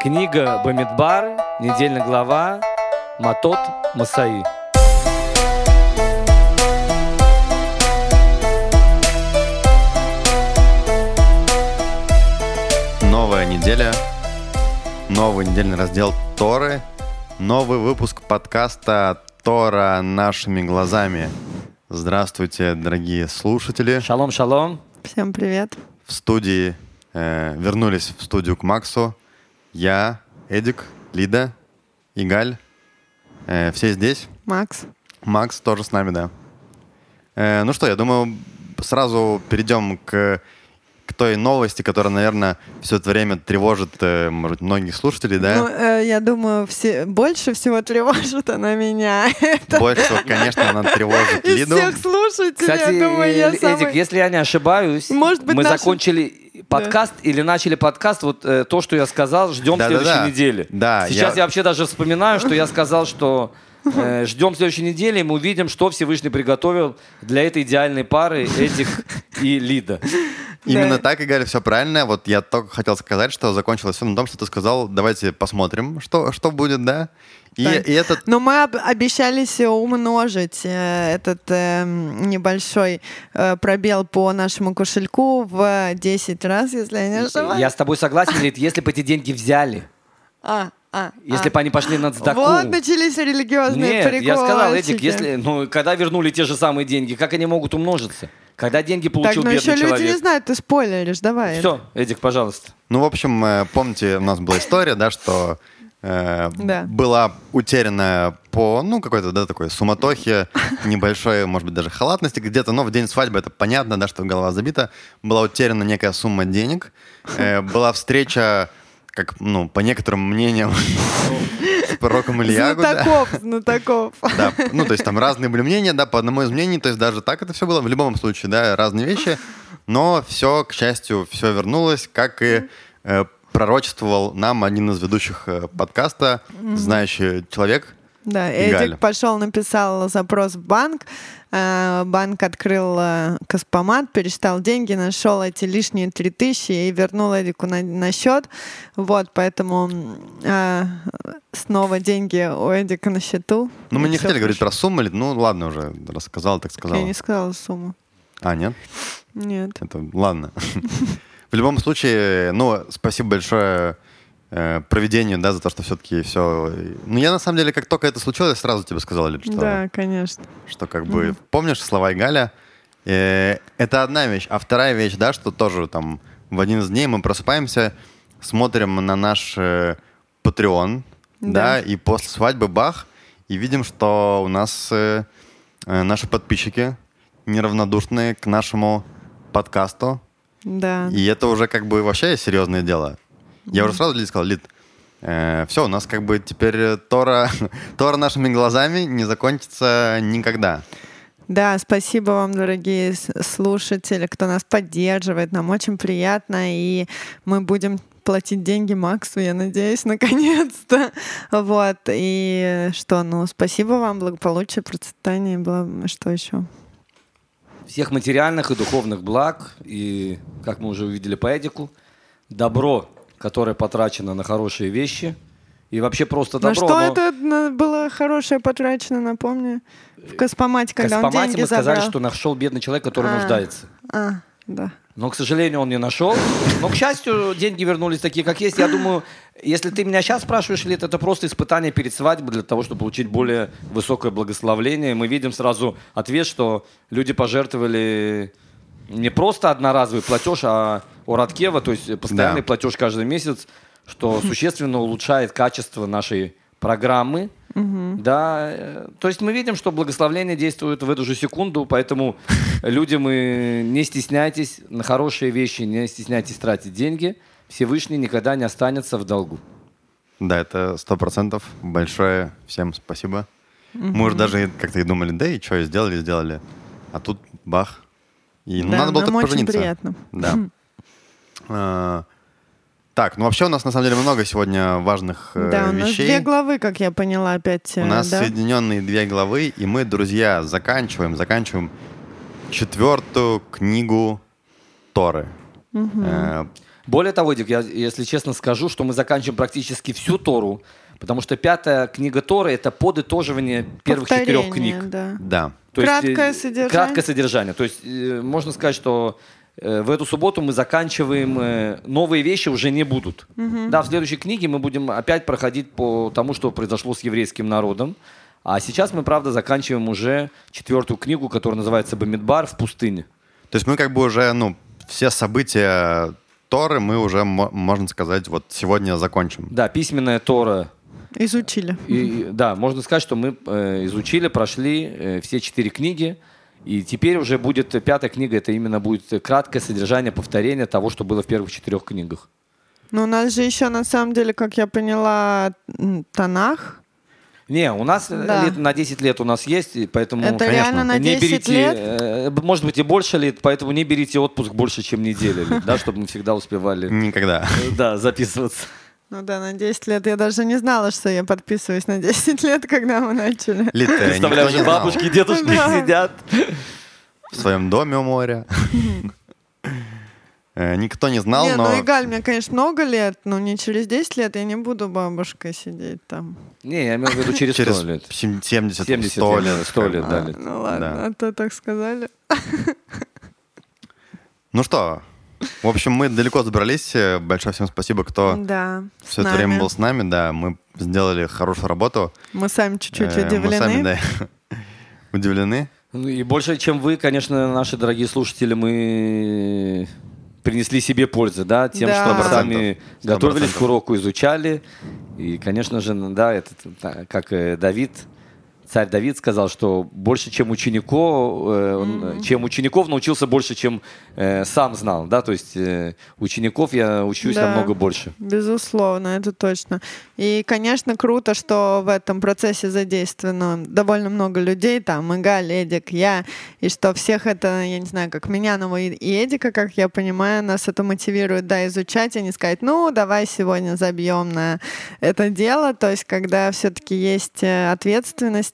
Книга Бамидбар, недельная глава Матот Масаи. Новая неделя, новый недельный раздел Торы, новый выпуск подкаста Тора нашими глазами. Здравствуйте, дорогие слушатели. Шалом, шалом. Всем привет. В студии, э, вернулись в студию к Максу. Я, Эдик, Лида, Игаль. Э, все здесь. Макс. Макс тоже с нами, да. Э, ну что, я думаю, сразу перейдем к, к той новости, которая, наверное, все это время тревожит, э, может, многих слушателей, да? Ну, э, я думаю, все, больше всего тревожит она меня. Больше всего, конечно, она тревожит Из Лиду. всех слушателей, Кстати, я думаю, я Эдик, самый- если я не ошибаюсь, Может быть, мы наши- закончили подкаст или начали подкаст, вот э, то, что я сказал, ждем Да-да-да. следующей недели. Да, Сейчас я- я... вообще даже вспоминаю, что я сказал, что э, ждем следующей недели, и мы увидим, что Всевышний приготовил для этой идеальной пары Эдик и Лида. Именно так, Игаль, все правильно. Вот я только хотел сказать, что закончилось все на том, что ты сказал, давайте посмотрим, что, что будет, да? И, и этот... Но мы об- обещались умножить э, этот э, небольшой э, пробел по нашему кошельку в 10 раз, если я не ошибаюсь. Я с тобой согласен, Лид, если бы эти деньги взяли, А, а, если а. бы они пошли на цдаку. Вот начались религиозные Нет, я сказал, Эдик, если, ну, когда вернули те же самые деньги, как они могут умножиться? Когда деньги Так, получил ну еще бедный люди не человек. знают, ты спойлеришь, давай. Все, Эдик, пожалуйста. Ну, в общем, э, помните, у нас была история, да, что э, Да. была утеряна по, ну, какой-то, да, такой суматохе, небольшой, может быть, даже халатности где-то, но в день свадьбы это понятно, да, что голова забита, была утеряна некая сумма денег, Э, была встреча, как, ну, по некоторым мнениям, с пророком Ильягу, да. Знатоков, знатоков. Да, ну, то есть там разные были мнения, да, по одному из мнений, то есть даже так это все было, в любом случае, да, разные вещи, но все, к счастью, все вернулось, как и э, пророчествовал нам один из ведущих э, подкаста, знающий человек. Да. Эдик пошел, написал запрос в банк. Э, Банк открыл э, Каспомат, пересчитал деньги, нашел эти лишние 3000 и вернул Эдику на, на счет. Вот, поэтому э, снова деньги у Эдика на счету. Ну, мы не хотели говорить хорошо. про сумму, ну, ладно уже, рассказал, так сказал. Я не сказала сумму. А, нет? Нет. Это ладно. В любом случае, ну, спасибо большое проведению, да, за то, что все-таки все... Ну, я на самом деле, как только это случилось, я сразу тебе сказал, Лид, что... Да, конечно. что как бы помнишь слова Игаля? Э, это одна вещь. А вторая вещь, да, что тоже там в один из дней мы просыпаемся, смотрим на наш э, Patreon, да. Да. и после свадьбы бах, и видим, что у нас э, э, наши подписчики неравнодушны к нашему подкасту, Да. и это уже как бы вообще серьезное дело. Я уже сразу Лид сказал, Лид, все, у нас как бы теперь э, Тора, Тора нашими глазами не закончится никогда. Да, спасибо вам, дорогие слушатели, кто нас поддерживает. Нам очень приятно, и мы будем платить деньги Максу, я надеюсь, наконец-то. Вот, и что, ну, спасибо вам, благополучие, процветание, бла- что еще? Всех материальных и духовных благ, и, как мы уже увидели по Эдику, добро, которое потрачено на хорошие вещи, и вообще просто На добро. что но это на- было хорошее потрачено, напомню? В Каспомате, когда он Каспомате деньги мы сказали, забрал. что нашел бедный человек, который А. нуждается. А, да. Но, к сожалению, он не нашел. Но, к счастью, деньги вернулись такие, как есть. Я думаю, если ты меня сейчас спрашиваешь, ли это просто испытание перед свадьбой для того, чтобы получить более высокое благословление. Мы видим сразу ответ, что люди пожертвовали не просто одноразовый платеж, а Ораткева, то есть постоянный Да. платеж каждый месяц, что существенно улучшает качество нашей программы. Да, э, то есть мы видим, что благословление действует в эту же секунду, поэтому люди, мы не стесняйтесь на хорошие вещи, не стесняйтесь тратить деньги. Всевышний никогда не останется в долгу. Да, это сто процентов. Большое всем спасибо. Мы уже даже как-то и думали, да и что, сделали, сделали. А тут бах. И ну, Да, надо было нам только очень пожениться. приятно. Да. А, Так, ну вообще у нас на самом деле много сегодня важных э, Да, у нас вещей. две главы, как я поняла, опять. У э, нас да? соединенные две главы, и мы, друзья, заканчиваем, заканчиваем четвертую книгу Торы. Э, Более того, Дик, я, если честно скажу, что мы заканчиваем практически всю Тору, потому что пятая книга Торы — это подытоживание первых четырех книг. Да. Да. То есть, э, Краткое содержание. Краткое содержание. То есть э, можно сказать, что э, в эту субботу мы заканчиваем, э, новые вещи уже не будут. Да, в следующей книге мы будем опять проходить по тому, что произошло с еврейским народом. А сейчас мы, правда, заканчиваем уже четвертую книгу, которая называется «Бамидбар в пустыне». То есть мы как бы уже, ну, все события Торы мы уже, мо- можно сказать, вот сегодня закончим. Да, письменная Тора. Изучили. И, да, можно сказать, что мы э, изучили, прошли э, все четыре книги. И теперь уже будет э, пятая книга, это именно будет э, краткое содержание, повторение того, что было в первых четырех книгах. Но у нас же еще, на самом деле, как я поняла, Танах. Не, у нас э, Да. лет на 10 лет у нас есть, и поэтому Это конечно. реально на не 10 берите, лет? э, может быть и больше лет, поэтому не берите отпуск больше, чем неделя, лет, да, чтобы мы всегда успевали Никогда. э, да, записываться. Ну да, на 10 лет. Я даже не знала, что я подписываюсь на 10 лет, когда мы начали. Никто Представляю, уже бабушки и дедушки Да. сидят. В своем доме у моря. Э, Никто не знал, не, но... ну Игаль, мне, конечно, много лет, но не через 10 лет я не буду бабушкой сидеть там. Не, я имею в виду через 100 Через лет. сем- 70, 70 100 лет, лет. 100 лет, А, да, лет. Ну ладно, Да. а то так сказали. Ну что, в общем, мы далеко забрались. Э, Большое всем спасибо, кто Да, все это нами. время был с нами. Да, мы сделали хорошую работу. Мы сами чуть-чуть Э, Мы удивлены. сами, да, удивлены. Ну И больше, чем вы, конечно, наши дорогие слушатели, мы принесли себе пользу, да, тем, Да. что мы сами готовились к уроку, изучали. И, конечно же, ну, да, это, да, как э, Давид, царь Давид сказал, что больше, чем учеников, э, он, чем учеников научился больше, чем э, сам знал, да, то есть э, учеников я учусь Да. намного больше. Безусловно, это точно. И, конечно, круто, что в этом процессе задействовано довольно много людей, там, Игаль, Эдик, я, и что всех это, я не знаю, как Минянова и и Эдика, как я понимаю, нас это мотивирует, да, изучать, а не сказать, ну, давай сегодня забьем на это дело, то есть, когда все-таки есть э,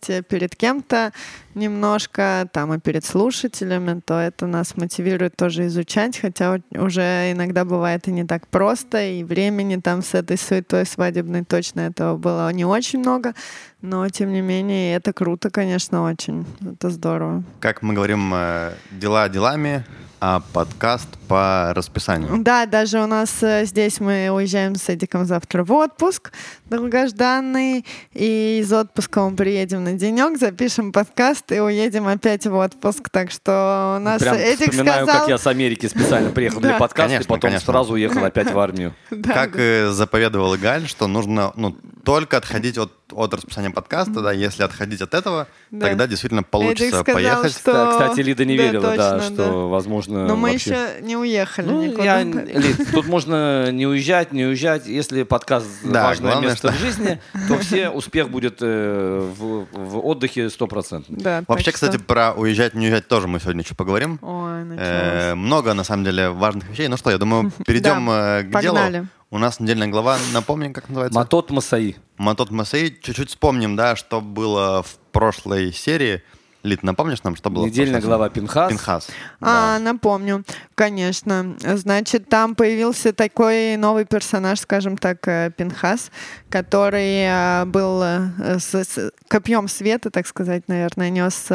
ответственность перед кем-то, немножко там и перед слушателями, то это нас мотивирует тоже изучать, хотя уже иногда бывает и не так просто, и времени там с этой суетой свадебной точно этого было не очень много, но тем не менее это круто, конечно, очень, это здорово. Как мы говорим, э, дела делами, а подкаст по расписанию. Да, даже у нас э, здесь мы уезжаем с Эдиком завтра в отпуск долгожданный, и из отпуска мы приедем на денек, запишем подкаст и уедем опять в отпуск, так что у нас Прям Эдик вспоминаю, сказал... как я с Америки специально приехал для подкаста, и потом сразу уехал опять в армию. Как э, заповедовал Галь, что нужно ну, только отходить от, от расписания подкаста, да, если отходить от этого, Да. тогда действительно получится Эдик сказал, поехать. что- Кстати, Лида не Да, верила, да, точно, что, возможно, Но мы вообще- еще не уехали Ну, никуда. я, Лид, тут можно не уезжать, не уезжать. Если подкаст Да, важное главное, место что- в жизни, то все успех будет э, в, в отдыхе стопроцентный. Да, Вообще, что- кстати, про уезжать, не уезжать тоже мы сегодня еще поговорим. Ой, началось. Э, много, на самом деле, важных вещей. Ну что, я думаю, перейдем Да, э, к погнали. делу. У нас недельная глава, напомним, как называется? Матот Масаи. Матот Масей. Чуть-чуть вспомним, да, что было в прошлой серии. Лид, напомнишь нам, что было Недельная глава? Пинхас. Пинхас. А, напомню, конечно. Значит, там появился такой новый персонаж, скажем так, э, Пинхас, который э, был э, с, с копьем света, так сказать, наверное, нес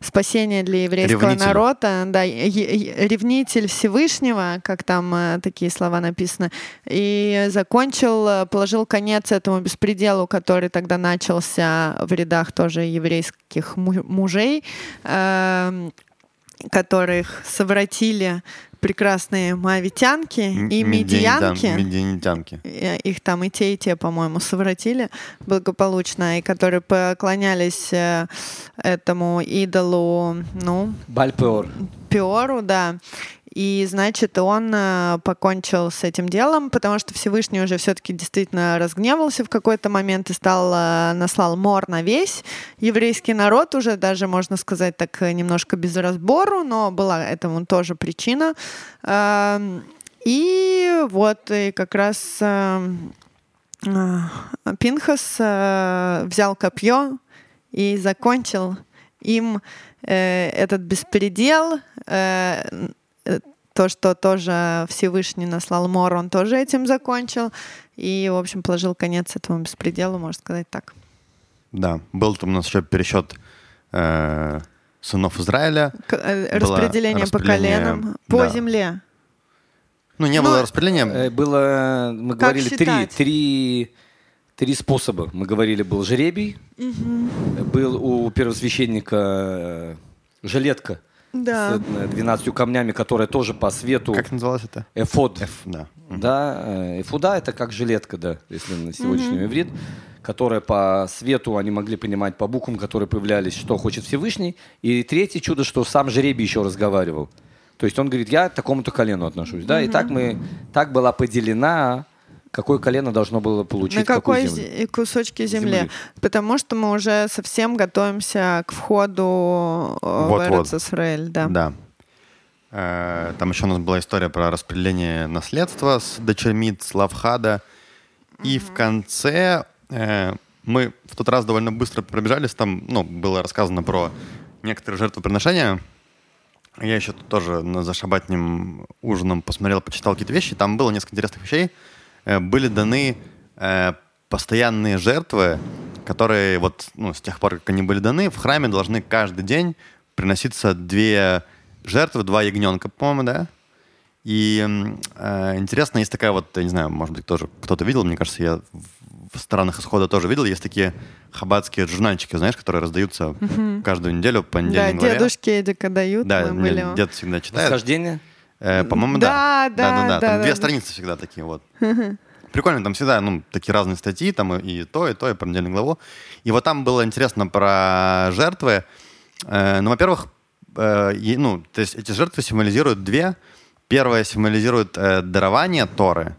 спасение для еврейского Ревнитель. народа. Да, ревнитель Всевышнего, как там такие слова написаны, и закончил, положил конец этому беспределу, который тогда начался в рядах тоже еврейских му- мужей. Эм, которых совратили прекрасные моавитянки и медиянки. Медианитянки. Э, Их там и те, и те, по-моему, совратили благополучно, и которые поклонялись э, этому идолу, ну, Бальпеор. Пиору, да. И, значит, он э, покончил с этим делом, потому что Всевышний уже все-таки действительно разгневался в какой-то момент и стал, э, наслал мор на весь еврейский народ, уже даже, можно сказать, так э, немножко без разбору, но была этому тоже причина. Эм, И вот, и как раз э, э, Пинхас взял копье и закончил им этот беспредел, то, что тоже Всевышний наслал мор, он тоже этим закончил. И, в общем, положил конец этому беспределу, можно сказать так. Да, был там у нас еще пересчет э, сынов Израиля. К- э, распределение, по распределение, коленам, по да. земле. Ну, не Ну, было распределения. Э, Было, мы Как говорили, три, считать? три, три способа. Мы говорили, был жеребий, был у первосвященника э, жилетка Да. с э, 12 камнями, которая тоже по свету Как называлось это? эфод. F, да. Да, э, эфуда это как жилетка, да, если на сегодняшний иврит, которая по свету они могли понимать по буквам, которые появлялись, что хочет Всевышний. И третье чудо, что сам жребий еще разговаривал. То есть он говорит, я к такому-то колену отношусь, да, и так мы, так была поделена, какое колено должно было получить На какой землю. зе- кусочке земли? Земли. Потому что мы уже совсем готовимся к входу э, в Вот-вот. Эрец-Исраэль, да. Да. Э, Там еще у нас была история про распределение наследства с дочерьми Славхада. И в конце э, мы в тот раз довольно быстро пробежались. Там ну, было рассказано про некоторые жертвоприношения. Я еще тут тоже на- за шабатним ужином посмотрел, почитал какие-то вещи. Там было несколько интересных вещей. Э, Были даны э, постоянные жертвы, которые вот ну, с тех пор, как они были даны, в храме должны каждый день приноситься две жертвы, два ягненка, по-моему, да? И э, интересно, есть такая вот, я не знаю, может быть, тоже кто-то видел, мне кажется, я в- странах исхода тоже видел, есть такие хаббатские журнальчики, знаешь, которые раздаются каждую неделю по Да, понедельник главе. дедушки Эдика дают, Да, мне были. дед всегда читает. Восхождение? Э, по-моему, Да, да. да, да, да, Там да, две да. страницы всегда такие вот. Прикольно, там всегда, ну, такие разные статьи, там и, то, и то, и про недельную главу. И вот там было интересно про жертвы. Э, ну, во-первых, э, ну, то есть эти жертвы символизируют две. Первая символизирует э, дарование Торы,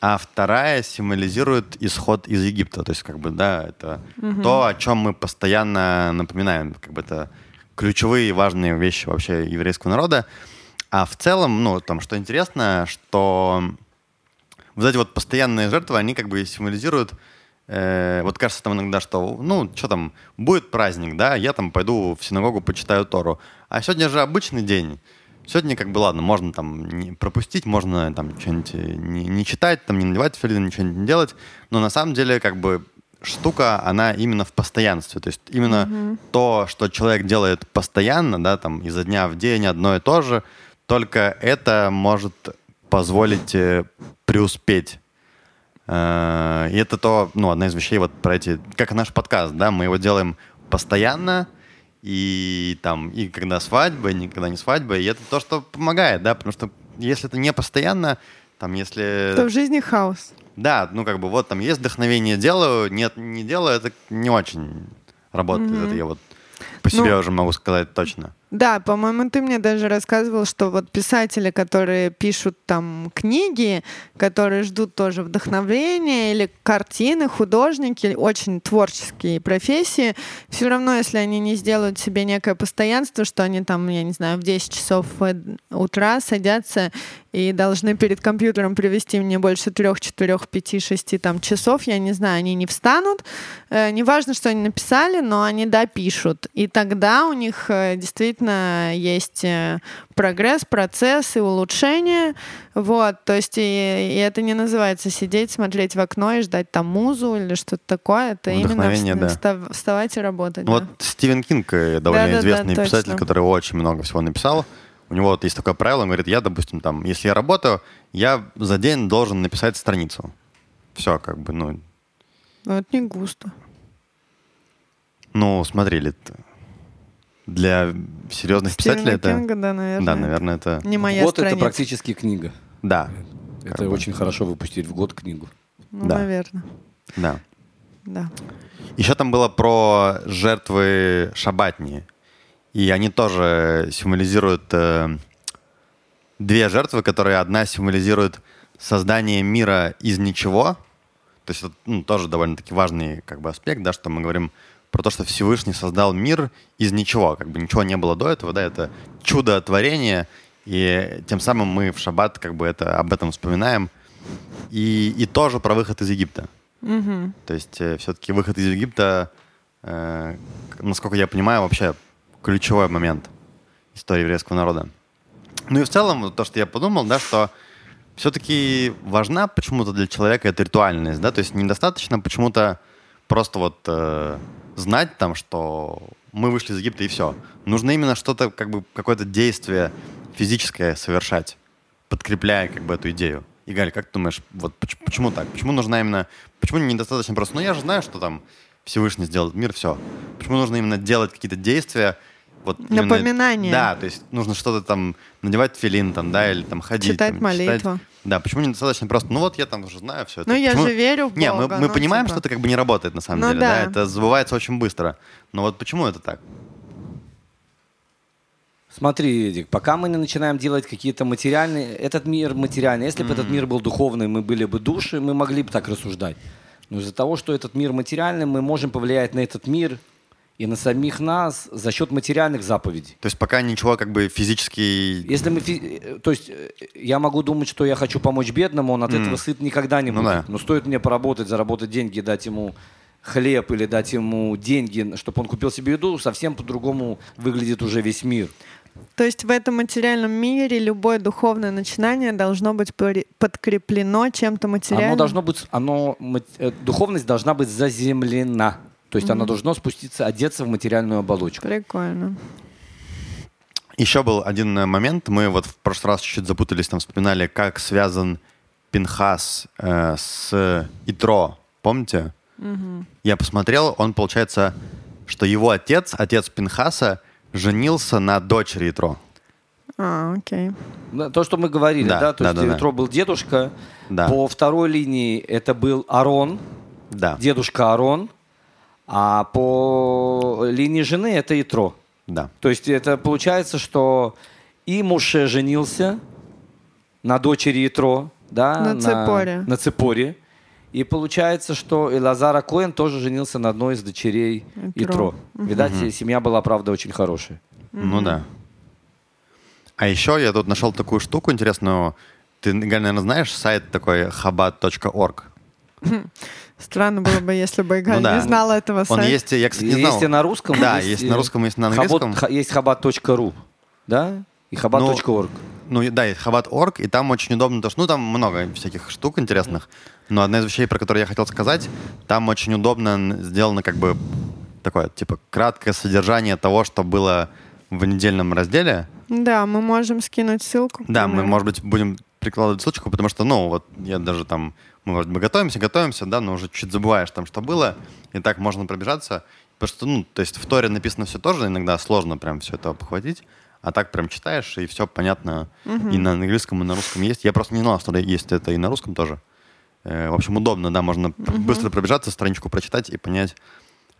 а вторая символизирует исход из Египта. То есть, как бы, да, это то, о чем мы постоянно напоминаем. Как бы это ключевые важные вещи вообще еврейского народа. А в целом, ну, там, что интересно, что вот эти вот постоянные жертвы, они как бы символизируют, э, вот кажется там иногда, что, ну, что там, будет праздник, да, я там пойду в синагогу, почитаю Тору. А сегодня же обычный день. Сегодня как бы, ладно, можно там не пропустить, можно там что-нибудь э, не, не читать, там не надевать филин, ничего не делать. Но на самом деле как бы штука, она именно в постоянстве. То есть именно то, что человек делает постоянно, да, там изо дня в день одно и то же, только это может позволить э, преуспеть. Э, И это то, ну, одна из вещей вот про эти, как наш подкаст, да, мы его делаем постоянно, и там, и когда свадьба, и никогда не свадьба, и это то, что помогает, да, потому что если это не постоянно, там, если... То в жизни хаос. Да, ну как бы вот там есть вдохновение, делаю, нет, не делаю, это не очень работает. Это я вот по себе Ну, уже могу сказать точно. Да, по-моему, ты мне даже рассказывал, что вот писатели, которые пишут там книги, которые ждут тоже вдохновения или картины, художники, очень творческие профессии, все равно, если они не сделают себе некое постоянство, что они там, я не знаю, в 10 часов э, утра садятся и должны перед компьютером привести мне больше трех, четырех, пяти, шести там часов, я не знаю, они не встанут. Э, Неважно, что они написали, но они допишут. И тогда у них э, действительно есть э, прогресс, процесс и улучшение. Вот, то есть и, и это не называется сидеть, смотреть в окно и ждать там музу или что-то такое. Это именно да. встав- вставать и работать. Ну, да. Вот Стивен Кинг, э, довольно Да-да-да, известный точно. писатель, который очень много всего написал. У него вот есть такое правило, он говорит, я, допустим, там, если я работаю, я за день должен написать страницу. Все, как бы, ну, Ну, это не густо. ну, смотри, ли, это для серьезных писателей Стивена это... Кинга, да, наверное. Да, наверное, это... Не моя год это страница. практически книга. Да, Это Как бы. очень хорошо выпустить в год книгу. Ну, да. наверное. да. Да. Еще там было про жертвы шабатни. И они тоже символизируют э, две жертвы, которые одна символизирует создание мира из ничего. То есть это ну, тоже довольно-таки важный как бы, аспект, да, что мы говорим про то, что Всевышний создал мир из ничего. Как бы ничего не было до этого, да, это чудо творения. И тем самым мы в шаббат как бы это, об этом вспоминаем. И, и тоже про выход из Египта. Мгм. То есть все-таки выход из Египта, э, насколько я понимаю, вообще ключевой момент истории еврейского народа. Ну и в целом, то, что я подумал, да, что все-таки важна почему-то для человека эта ритуальность, да, то есть недостаточно почему-то просто вот э, знать там, что мы вышли из Египта и все. Нужно именно что-то, как бы, какое-то действие физическое совершать, подкрепляя как бы эту идею. Игаль, как ты думаешь, вот почему, почему так? Почему нужна именно, почему недостаточно просто, ну я же знаю, что там Всевышний сделает мир, все. Почему нужно именно делать какие-то действия, вот именно- Напоминание. да, то есть нужно что-то там надевать филин там, да, или там ходить. Читать там, молитву. Да, почему недостаточно просто, ну вот я там уже знаю все это. Ну, я Почему- же верю в Не, мы, Бога, мы ну, понимаем, типа. что это как бы не работает на самом Ну деле, да. да. это забывается очень быстро. Но вот почему это так? Смотри, Эдик, пока мы не начинаем делать какие-то материальные... Этот мир материальный. Если бы этот мир был духовный, мы были бы души, мы могли бы так рассуждать. Но из-за того, что этот мир материальный, мы можем повлиять на этот мир и на самих нас за счет материальных заповедей. То есть пока ничего как бы физически... Если мы, фи- э, то есть э, я могу думать, что я хочу помочь бедному, он от этого сыт никогда не Ну будет. да. Но стоит мне поработать, заработать деньги, дать ему хлеб или дать ему деньги, чтобы он купил себе еду, совсем по-другому выглядит уже весь мир. То есть в этом материальном мире любое духовное начинание должно быть подкреплено чем-то материальным. Оно должно быть, оно, э, духовность должна быть заземлена. То есть она должна спуститься, одеться в материальную оболочку. Прикольно. Еще был один э, момент, мы вот в прошлый раз чуть-чуть запутались, там вспоминали, как связан Пинхас э, с Итро, помните? Я посмотрел, он, получается, что его отец, отец Пинхаса, женился на дочери Итро. А, окей. Да, То, что мы говорили, Да, да, то да, есть да, да. Итро был дедушка, Да. по второй линии это был Арон, Да, дедушка Арон, а по линии жены это Итро. да. То есть это получается, что и Муше женился на дочери Итро, да, На Ципоре. на Ципоре. И получается, что и Лазара Коэн тоже женился на одной из дочерей Итро. Итро. Видать, семья была, правда, очень хорошая. Ну да. А еще я тут нашел такую штуку интересную. Ты, наверное, знаешь сайт такой chabad.org? Странно было бы, если бы Игаль Ну да. не знала этого Он сайта. есть, я, кстати, не знал. Есть и на русском. Да, есть на русском, есть на английском. Хабот- ха- есть хабат.ру, да? И хабат.орг. Ну и- да, есть Chabad.org, и там очень удобно, потому что, ну, там много всяких штук интересных, но одна из вещей, про которые я хотел сказать, там очень удобно сделано как бы такое, типа, краткое содержание того, что было в недельном разделе. Да, мы можем скинуть ссылку. Да, мы, может быть, будем прикладывать ссылочку, потому что, ну, вот я даже там, мы, может быть, готовимся, готовимся, да, но уже чуть забываешь там, что было, и так можно пробежаться. Потому что, ну, то есть в Торе написано все тоже, иногда сложно прям все это обхватить, а так прям читаешь, и все понятно и на английском, и на русском есть. Я просто не знал, что есть это и на русском тоже. Э, в общем, удобно, да, можно пр- быстро пробежаться, страничку прочитать и понять,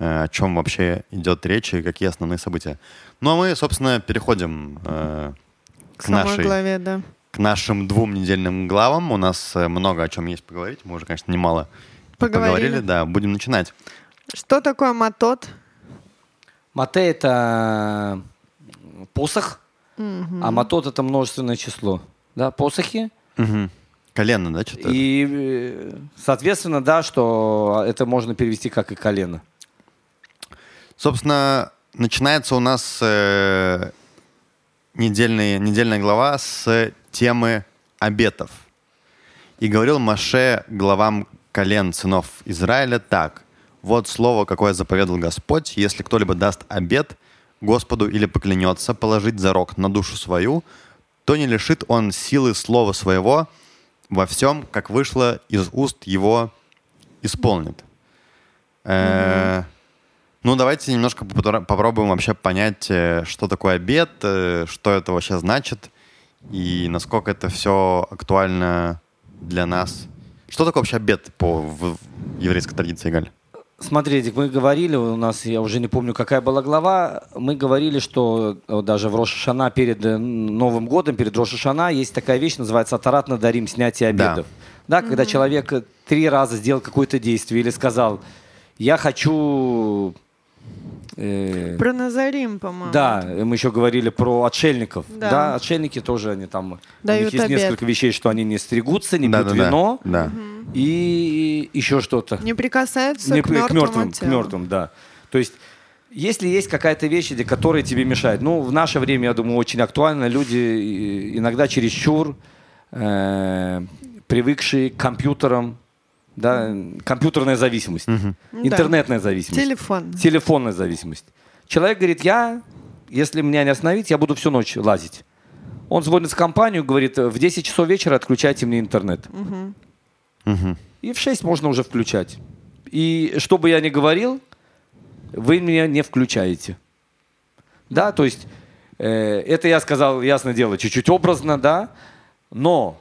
э, о чем вообще идет речь и какие основные события. Ну, а мы, собственно, переходим э, К к нашей главе, да. К нашим двум недельным главам. У нас э, много о чем есть поговорить. Мы уже, конечно, немало Поговорили. Да, будем начинать. Что такое матот? Мате это посох, а матот это множественное число. Да, посохи. Мгм. Колено, да, что-то? И, э, соответственно, да, что это можно перевести как и колено. Собственно, начинается у нас э, недельный, недельная глава с темы обетов. И говорил Маше главам колен сынов Израиля так. Вот слово, какое заповедал Господь, если кто-либо даст обет Господу или поклянется положить зарок на душу свою, то не лишит он силы слова своего во всем, как вышло из уст его, исполнит. Э, Ну, давайте немножко попробуем вообще понять, э, что такое обед, э, что это вообще значит, и насколько это все актуально для нас. Что такое вообще обед по в, в еврейской традиции, Галь? Смотрите, мы говорили, у нас, я уже не помню, какая была глава, мы говорили, что э, даже в Рошашана перед э, Новым годом, перед Рошашана есть такая вещь, называется «Атарат на дарим», снятие Да. обедов. Да, когда человек три раза сделал какое-то действие или сказал, я хочу... э, Про Назарим, по-моему. да, мы еще говорили про отшельников. Да. Да, отшельники тоже, они там... у Дают них есть обет. несколько вещей, что они не стригутся, не пьют Да-да-да. вино Да. и еще что-то. Не прикасаются Не к мертвым, к мертвым, к мертвым, да. То есть Если есть какая-то вещь, которая тебе мешает, ну, в наше время, я думаю, очень актуально. Люди э, иногда чересчур э, привыкшие к компьютерам, да, компьютерная зависимость, Да. интернетная зависимость, Телефон. телефонная зависимость. Человек говорит, я, если меня не остановить, я буду всю ночь лазить. Он звонит в компанию, говорит, в 10 часов вечера отключайте мне интернет. Мгм. И в 6 можно уже включать. И что бы я ни говорил, вы меня не включаете. Да, то есть э, это я сказал, ясное дело, чуть-чуть образно, да, но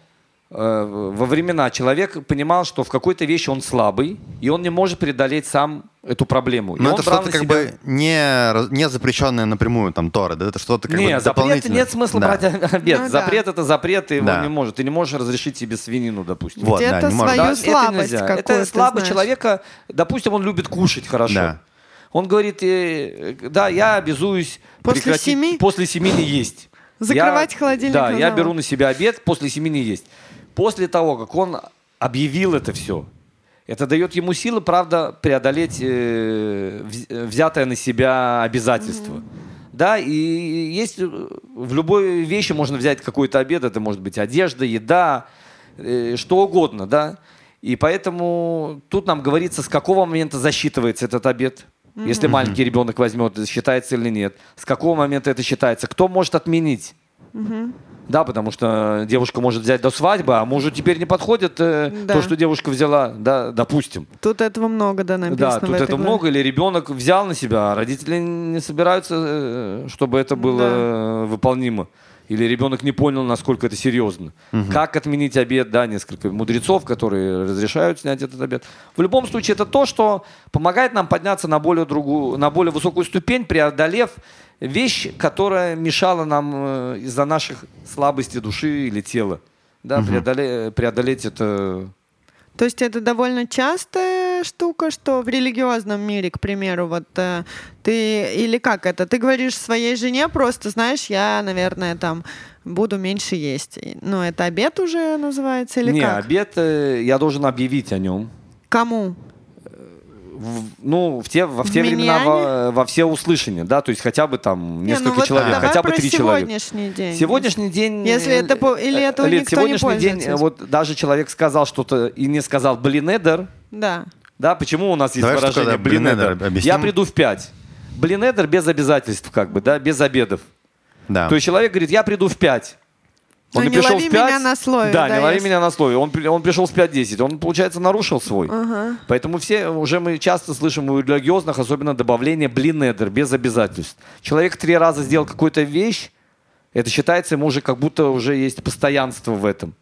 во времена человек понимал, что в какой-то вещи он слабый, и он не может преодолеть сам эту проблему. И Но он это что-то как себя- бы не, не запрещенное напрямую, там, Тора, да? Это что-то как не, бы запрет дополнительное. нет смысла Да. брать обед. Ну да. запрет это запрет, ты его Да. не можешь. Ты не можешь разрешить себе свинину, допустим. Вот, да, Где-то не может. свою Да, это слабость какую-то, Это слабость знаешь. человека. Допустим, он любит кушать хорошо. Да. Он говорит, э, да, я обязуюсь После прекратить- семи? после семи не есть. Закрывать Я- холодильник Да, я беру на себя обед, после семи не есть. После того, как он объявил это все, это дает ему силы, правда, преодолеть э, э, взятое на себя обязательство. Да, и есть э, в любой вещи можно взять какой-то обед, это может быть одежда, еда, э, что угодно, да. И поэтому тут нам говорится, с какого момента засчитывается этот обед. Если маленький ребенок возьмет, считается или нет. С какого момента это считается? Кто может отменить? Да, потому что девушка может взять до свадьбы, а мужу теперь не подходит э, Да. то, что девушка взяла, да, допустим. Тут этого много, да, написано Да, тут этой это главе. много, или ребенок взял на себя, а родители не собираются, э, чтобы это было Да. э, выполнимо. Или ребенок не понял, насколько это серьезно. Как отменить обед, да, несколько мудрецов, которые разрешают снять этот обед. В любом случае, это то, что помогает нам подняться на более, другую, на более высокую ступень, преодолев вещь, которая мешала нам э, из-за наших слабостей души или тела. Да, преодоле- преодолеть это То есть это довольно частая штука, что в религиозном мире, к примеру, вот э, ты или как это? Ты говоришь своей жене просто, знаешь, я, наверное, там буду меньше есть. И- Ну, это обед уже называется или не, как? обед э, я должен объявить о нем. Кому? В- ну, в те, во, в те времена во, во все услышания, да, то есть хотя бы там Не, несколько ну вот человек, давай хотя бы три человека. сегодняшний день. Сегодняшний день... Если это или э, этого Лид, никто не сегодняшний день, пользуется. э, вот даже человек сказал что-то и не сказал блинедер, Да. да, почему у нас есть Давай, выражение блинедер? Я приду в 5. Блинедер без обязательств, как бы, да, без обедов. Да. То есть человек говорит, я приду в 5. Ну, не лови меня на слове, Да, да, не лови если- меня на слове. Он, он пришел в 5.10. Он, получается, нарушил свой. Ага. Поэтому все, уже мы часто слышим у религиозных, особенно добавление блинедер, без обязательств. Человек три раза сделал какую-то вещь, это считается ему уже как будто уже есть постоянство в этом.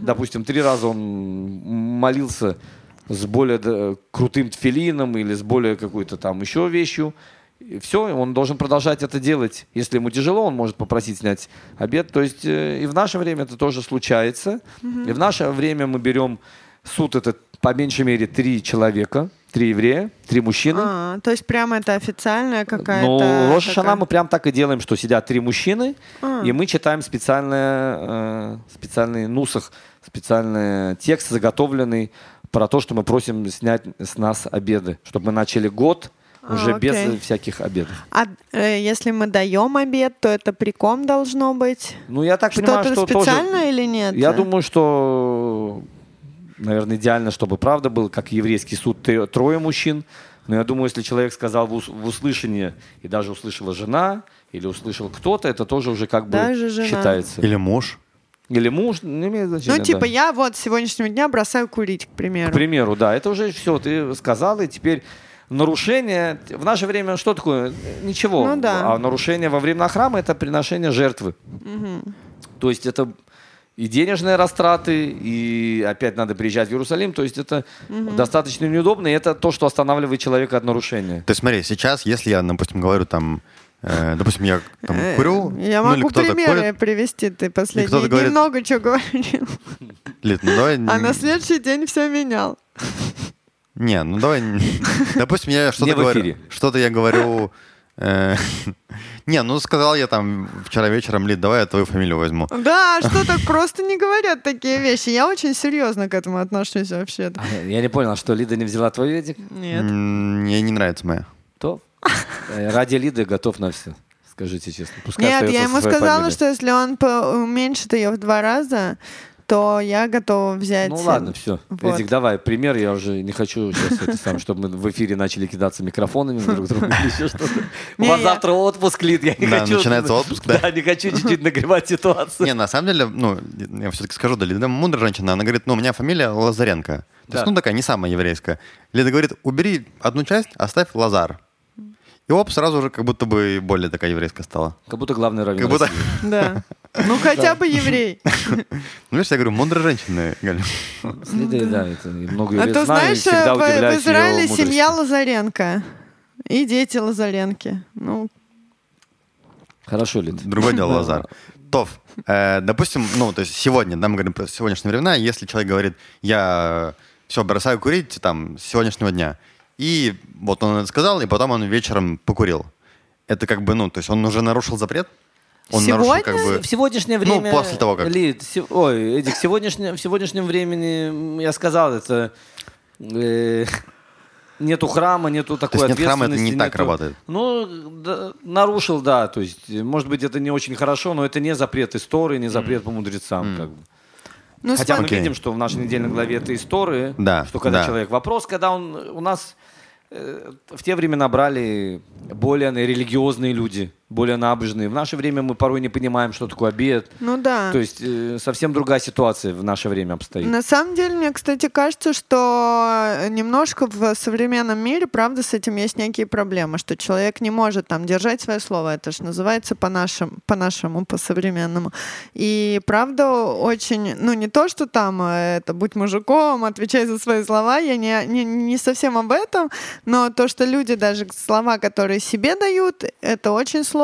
Допустим, три раза он молился с более да, крутым тфилином или с более какой-то там еще вещью. Все, он должен продолжать это делать. Если ему тяжело, он может попросить снять обед. То есть э, и в наше время это тоже случается. И в наше время мы берем суд это по меньшей мере три человека, три еврея, три мужчины. А, то есть прямо это официальная какая-то... Ну, Роша такая- мы прям так и делаем, что сидят три мужчины, А. и мы читаем специальное, э, специальный нусах, специальный текст заготовленный про то, что мы просим снять с нас обеды, чтобы мы начали год А, уже без окей. всяких обедов. А э, если мы даем обед, то это при ком должно быть? Ну, я так понимаю, Что-то что тоже... специальное или нет? Я думаю, что, наверное, идеально, чтобы правда был, как еврейский суд, трое мужчин. Но я думаю, если человек сказал в, ус- в услышание, и даже услышала жена, или услышал кто-то, это тоже уже как бы Даже жена. считается. Или муж. Или муж, не имеет значения. Ну, типа, да. я вот с сегодняшнего дня бросаю курить, к примеру. К примеру, да, это уже все, ты сказал, и теперь нарушение, в наше время что такое? Ничего. Ну да. А нарушение во времена храма это приношение жертвы. То есть это и денежные растраты, и опять надо приезжать в Иерусалим, то есть это достаточно неудобно, и это то, что останавливает человека от нарушения. То есть смотри, сейчас, если я, допустим, говорю там, э, допустим, я там Э, курю, Я ну или могу кто-то примеры курит, привести. Ты последние кто-то дни говорит- много чего говорил. Лид, ну давай... А на следующий день все менял. Не, ну давай... Допустим, я что-то говорю. Что-то я говорю... э, Не, ну сказал я там вчера вечером, Лид, давай я твою фамилию возьму. Да, что так просто не говорят такие вещи. Я очень серьезно к этому отношусь вообще. Я не понял, что Лида не взяла твой ведик? Нет. Мне не нравится моя. То Э, Ради Лиды готов на все. Скажите честно. Пускай Нет, я ему сказала, что если он уменьшит ее в два раза, то я готова взять... Ну ладно, все. Вот. Эдик, давай пример. Я уже не хочу сейчас это сам, чтобы мы в эфире начали кидаться микрофонами друг другу или еще что-то. У вас завтра отпуск, Лид. Я не Да, хочу... начинается отпуск, да. Да, не хочу чуть-чуть нагревать ситуацию. Не, на самом деле, ну, я все-таки скажу, да, Лида мудрая женщина, она говорит, ну, у меня фамилия Лазаренко. То есть, ну, такая не самая еврейская. Лида говорит, убери одну часть, оставь Лазар. И оп, сразу же как будто бы более такая еврейская стала. Как будто главный раввин Как будто... Да. Ну хотя бы еврей. Ну, видишь, я говорю, мудрая женщина, Галя. С Лидой, да, это много А то знаешь, в, Израиле семья Лазаренко. И дети Лазаренки. Ну, Хорошо, Лид. Другое дело. Лазар. Тов, э, допустим, ну, то есть сегодня, да, мы говорим про сегодняшние времена, если человек говорит, я все, бросаю курить там с сегодняшнего дня, и вот он это сказал, и потом он вечером покурил. Это как бы, ну, то есть он уже нарушил запрет? Он нарушил как Сегодня? бы... В сегодняшнее Ну, время... после того, как- Лид, се- ой, Эдик, в сегодняшнем, в сегодняшнем времени, я сказал, это... э, нету храма, нету такой есть нет храма, это не ответственности, так нету- работает. Ну, да, нарушил, да. То есть, может быть, это не очень хорошо, но это не запрет истории, не запрет по мудрецам. Как бы. ну Хотя мы смотри, Окей. видим, что в нашей недельной главе это истории, Да, что когда да. человек... Вопрос, когда он... У нас э, в те времена брали более религиозные люди, более набожные. В наше время мы порой не понимаем, что такое обед. ну да. То есть э, совсем другая ситуация в наше время обстоит. На самом деле, мне, кстати, кажется, что немножко в современном мире, правда, с этим есть некие проблемы, что человек не может там держать свое слово. Это же называется по-нашему, по-нашему, по-современному. И правда очень, ну не то, что там э, это будь мужиком, отвечай за свои слова, я не, не, не совсем об этом, но то, что люди даже слова, которые себе дают, это очень сложно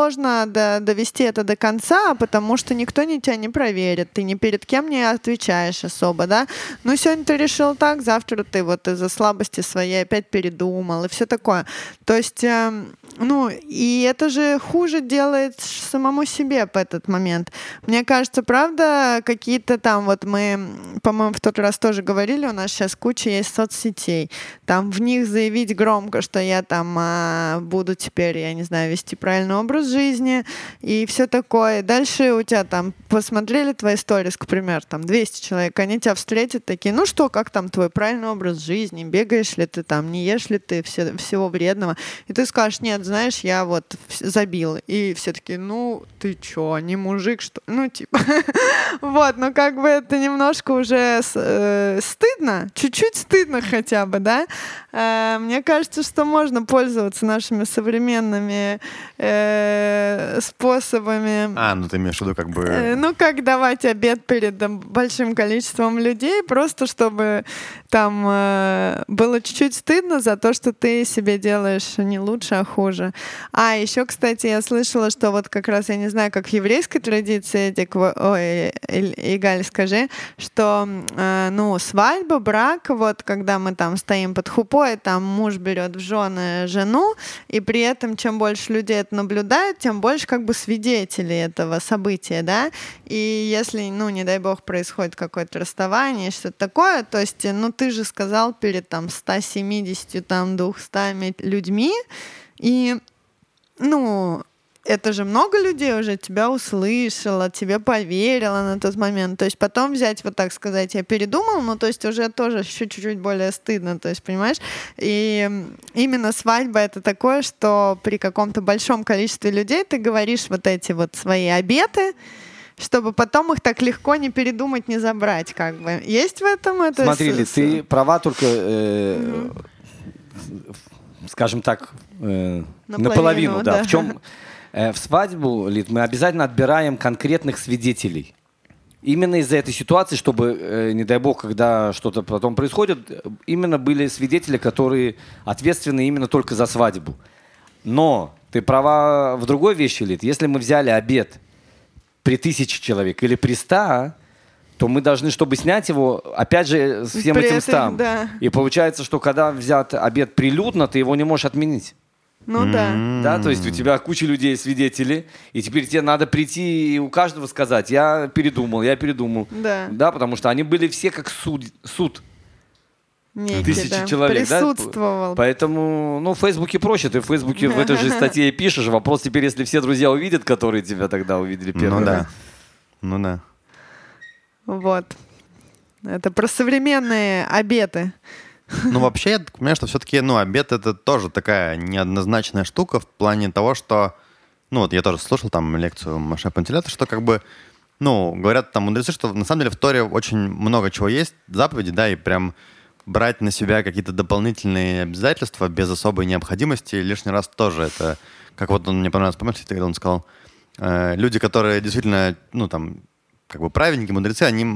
до- довести это до конца, потому что никто не тебя не проверит, ты ни перед кем не отвечаешь особо, да. Ну, сегодня ты решил так, завтра ты вот из-за слабости своей опять передумал и все такое. То есть, эм, ну, и это же хуже делает самому себе в этот момент. Мне кажется, правда, какие-то там вот мы, по-моему, в тот раз тоже говорили, у нас сейчас куча есть соцсетей. Там в них заявить громко, что я там а, буду теперь, я не знаю, вести правильный образ жизни и все такое. Дальше у тебя там посмотрели твои сторис, к примеру, там 200 человек, они тебя встретят такие, ну что, как там твой правильный образ жизни, бегаешь ли ты там, не ешь ли ты все, всего вредного. И ты скажешь, нет, знаешь, я вот забил. И все таки ну ты чё, не мужик, что Ну, типа, вот, но как бы это немножко уже э, стыдно, чуть-чуть стыдно хотя бы, да. Э, мне кажется, что можно пользоваться нашими современными э, способами. А, ну ты имеешь в виду как бы... Э, Ну, как давать обед перед э, большим количеством людей, просто чтобы там э, было чуть-чуть стыдно за то, что ты себе делаешь не лучше, а хуже. А, еще, кстати, я слышала, что вот как раз, я не знаю, как в еврейской традиции, Эдик, ой, Игаль, скажи, что, э, ну, свадьба, брак, вот когда мы там стоим под хупой, там муж берет в жены жену, и при этом, чем больше людей это наблюдают, тем больше как бы свидетелей этого события, да, и если, ну, не дай бог, происходит какое-то расставание, что-то такое, то есть, ну, ты же сказал перед там 170, там, 200 людьми, и, ну, это же много людей уже тебя услышало, тебе поверило на тот момент. То есть потом взять, вот так сказать, я передумал, ну, то есть уже тоже еще чуть-чуть более стыдно, то есть, понимаешь? И именно свадьба это такое, что при каком-то большом количестве людей ты говоришь вот эти вот свои обеты, чтобы потом их так легко не передумать, не забрать, как бы. Есть в этом это? Смотри, с- ты права только, э, скажем так, э, Наполовину, наполовину, да. да. В чем в свадьбу, Лид, мы обязательно отбираем конкретных свидетелей. Именно из-за этой ситуации, чтобы, э, не дай бог, когда что-то потом происходит, э, именно были свидетели, которые ответственны именно только за свадьбу. Но ты права в другой вещи, Лид. Если мы взяли обед при тысяче человек или при ста, то мы должны, чтобы снять его, опять же, всем При этим стам. да. И получается, что когда взят обед прилюдно, ты его не можешь отменить. Ну да. Да, то есть у тебя куча людей, свидетели, и теперь тебе надо прийти и у каждого сказать, я передумал, я передумал. Да. Да, потому что они были все как суд. суд. некий, Тысячи да, человек, да? присутствовал. Поэтому, ну, в Фейсбуке проще. Ты в Фейсбуке в этой же статье пишешь. Вопрос теперь, если все друзья увидят, которые тебя тогда увидели первый Ну раз. да. Ну да. Вот. Это про современные обеты. Ну, вообще, я понимаю, что все-таки, ну, обед это тоже такая неоднозначная штука в плане того, что, ну, вот я тоже слушал там лекцию Маше Пантелята, что как бы, ну, говорят там мудрецы, что на самом деле в Торе очень много чего есть, заповеди, да, и прям брать на себя какие-то дополнительные обязательства без особой необходимости лишний раз тоже это, как вот он мне понравился, помнишь, когда он сказал, э, люди, которые действительно, ну, там, как бы праведники, мудрецы, они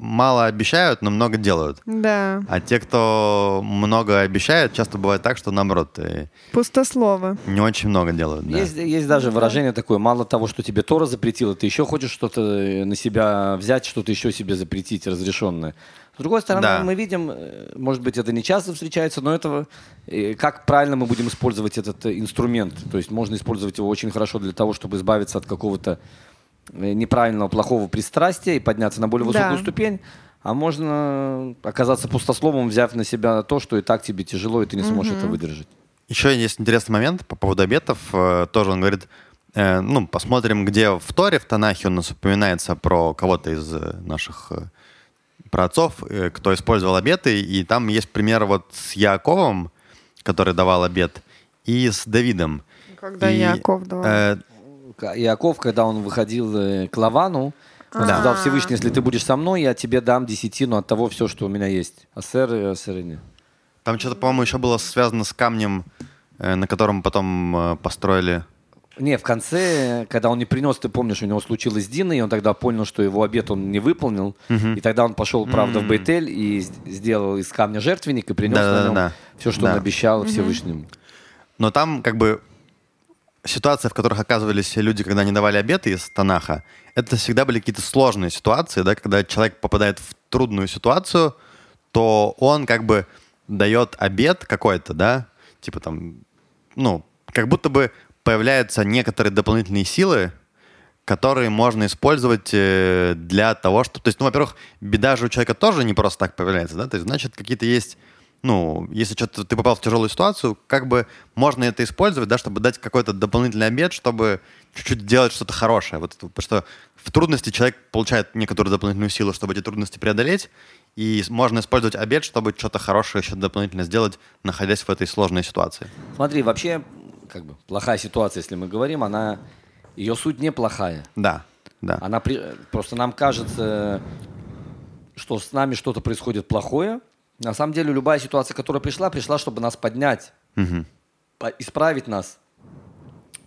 мало обещают, но много делают. Да, А те, кто много обещают, часто бывает так, что наоборот, э, пустословы. не очень много делают. да. Есть, есть даже выражение такое, мало того, что тебе Тора запретила, ты еще хочешь что-то э, на себя взять, что-то еще себе запретить, разрешенное. С другой стороны, Да. мы видим, э, может быть, это не часто встречается, но этого, как правильно мы будем использовать этот инструмент. То есть можно использовать его очень хорошо для того, чтобы избавиться от какого-то неправильного, плохого пристрастия и подняться на более высокую Да. ступень. А можно оказаться пустословом, взяв на себя то, что и так тебе тяжело, и ты не сможешь это выдержать. Еще есть интересный момент по поводу обетов. Э, Тоже он говорит, э, ну, посмотрим, где в Торе, в Танахе у нас упоминается про кого-то из э, наших э, праотцов, э, кто использовал обеты. И там есть пример вот с Яковом, который давал обет, и с Давидом. Когда И, Яков давал. э, Иаков, когда он выходил э, к Лавану, он Да. сказал Всевышний, если ты будешь со мной, я тебе дам десятину от того все, что у меня есть. Асер и асерини. Там что-то, по-моему, еще было связано с камнем, э, на котором потом э, построили Не, в конце, когда он не принес, ты помнишь, у него случилось с Диной, и он тогда понял, что его обед он не выполнил. И тогда он пошел, правда, в Бейтель и сделал из камня жертвенник и принес на нем Да-да-да-да. все, что Да. он обещал Всевышнему. Но там как бы ситуации, в которых оказывались люди, когда они давали обеты из Танаха, это всегда были какие-то сложные ситуации, да, когда человек попадает в трудную ситуацию, то он как бы дает обед какой-то, да, типа там, ну, как будто бы появляются некоторые дополнительные силы, которые можно использовать э, для того, чтобы... То есть, ну, во-первых, беда же у человека тоже не просто так появляется, да? То есть, значит, какие-то есть... Ну, если что-то ты попал в тяжелую ситуацию, как бы можно это использовать, да, чтобы дать какой-то дополнительный обед, чтобы чуть-чуть делать что-то хорошее. Вот, потому что в трудности человек получает некоторую дополнительную силу, чтобы эти трудности преодолеть, и можно использовать обед, чтобы что-то хорошее еще дополнительно сделать, находясь в этой сложной ситуации. Смотри, вообще, как бы, плохая ситуация, если мы говорим, она... Ее суть неплохая. Да, да. Она при- Просто нам кажется, что с нами что-то происходит плохое. На самом деле любая ситуация, которая пришла, пришла, чтобы нас поднять, по- исправить нас,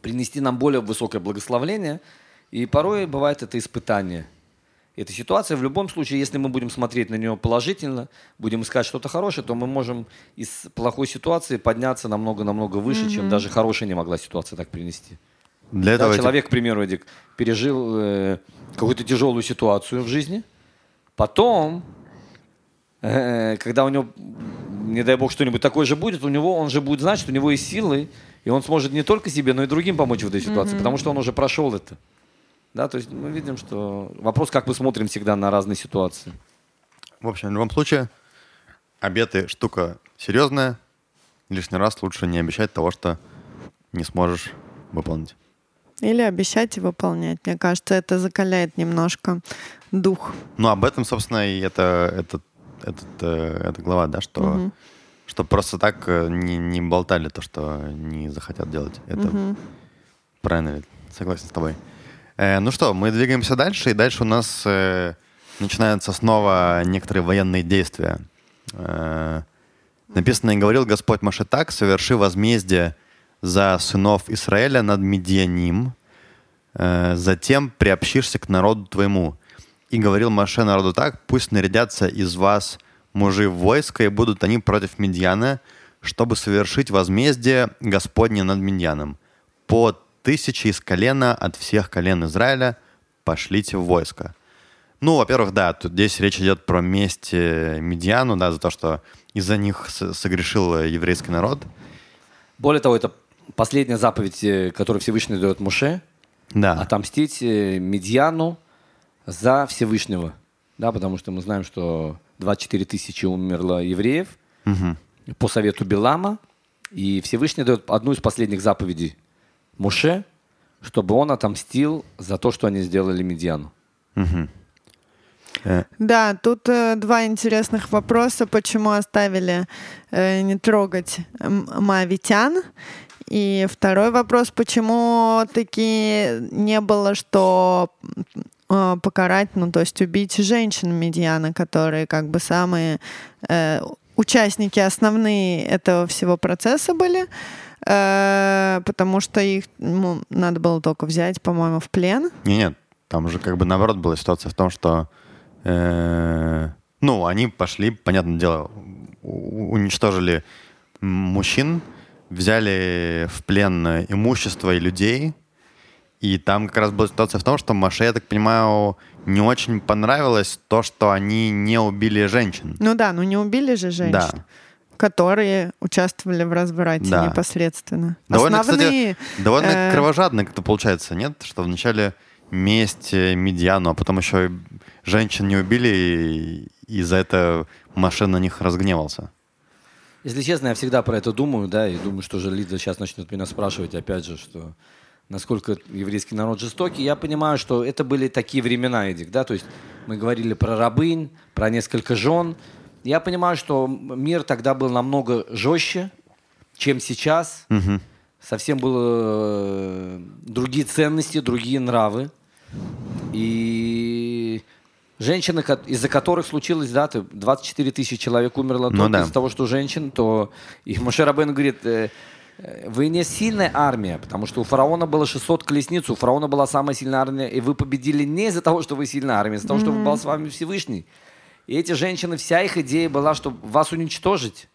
принести нам более высокое благословление. И порой бывает это испытание. Эта ситуация в любом случае, если мы будем смотреть на нее положительно, будем искать что-то хорошее, то мы можем из плохой ситуации подняться намного-намного выше, чем даже хорошая не могла ситуация так принести. Для Да, этого эти- человек, к примеру, Эдик, пережил э, какую-то тяжелую ситуацию в жизни, потом, когда у него, не дай бог, что-нибудь такое же будет, у него, он же будет знать, что у него есть силы, и он сможет не только себе, но и другим помочь в этой ситуации, потому что он уже прошел это. Да, то есть мы видим, что вопрос, как мы смотрим всегда на разные ситуации. В общем, в любом случае, обеты штука серьезная. Лишний раз лучше не обещать того, что не сможешь выполнить. Или обещать и выполнять. Мне кажется, это закаляет немножко дух. Ну, об этом, собственно, и это, этот, этот, э, эта глава, да, что, что просто так э, не, не болтали то, что не захотят делать. Это правильно, Вит? согласен с тобой. Э, ну что, мы двигаемся дальше, и дальше у нас э, начинаются снова некоторые военные действия. Э, написано, и говорил Господь Маше так, соверши возмездие за сынов Израиля над Медианим, э, затем приобщишься к народу твоему. И говорил Маше народу так, пусть нарядятся из вас мужи в войско, и будут они против Медьяна, чтобы совершить возмездие Господне над Медьяном. По тысяче из колена от всех колен Израиля пошлите в войско. Ну, во-первых, да, тут здесь речь идет про месть э, Медиану, да, за то, что из-за них согрешил э, еврейский народ. Более того, это последняя заповедь, э, которую Всевышний дает Муше, Да. отомстить Медьяну за Всевышнего. Да, потому что мы знаем, что 24 тысячи умерло евреев, по совету Билама. И Всевышний дает одну из последних заповедей Муше, чтобы он отомстил за то, что они сделали Медиану. Да, тут э, два интересных вопроса. Почему оставили э, не трогать м- моавитян? И второй вопрос, почему таки не было, что э, покарать, ну то есть убить женщин Медиана, которые как бы самые э, участники основные этого всего процесса были, э, потому что их ну, надо было только взять, по-моему, в плен. Не, нет, там же как бы наоборот была ситуация в том, что э, ну они пошли, понятное дело, уничтожили мужчин, взяли в плен имущество и людей, и там как раз была ситуация в том, что Маше, я так понимаю, не очень понравилось то, что они не убили женщин. Ну да, ну не убили же женщин. Да. которые участвовали в разврате Да. непосредственно. Довольно, Основные, кстати, довольно э, кровожадно как-то получается, нет? Что вначале месть э, Медиану, а потом еще и женщин не убили, и, и за это Маше на них разгневался. Если честно, я всегда про это думаю, да, и думаю, что же Лида сейчас начнет меня спрашивать, опять же, что насколько еврейский народ жестокий. Я понимаю, что это были такие времена, Эдик, да, то есть мы говорили про рабынь, про несколько жен. Я понимаю, что мир тогда был намного жестче, чем сейчас. Совсем было э, другие ценности, другие нравы. И женщины, из-за которых случилось, да, ты- 24 тысячи человек умерло Ну только да. из-за того, что женщин, то и Моше Рабен говорит, э, вы не сильная армия, потому что у фараона было 600 колесниц, у фараона была самая сильная армия, и вы победили не из-за того, что вы сильная армия, а из-за того, что был с вами Всевышний. И эти женщины, вся их идея была, чтобы вас уничтожить.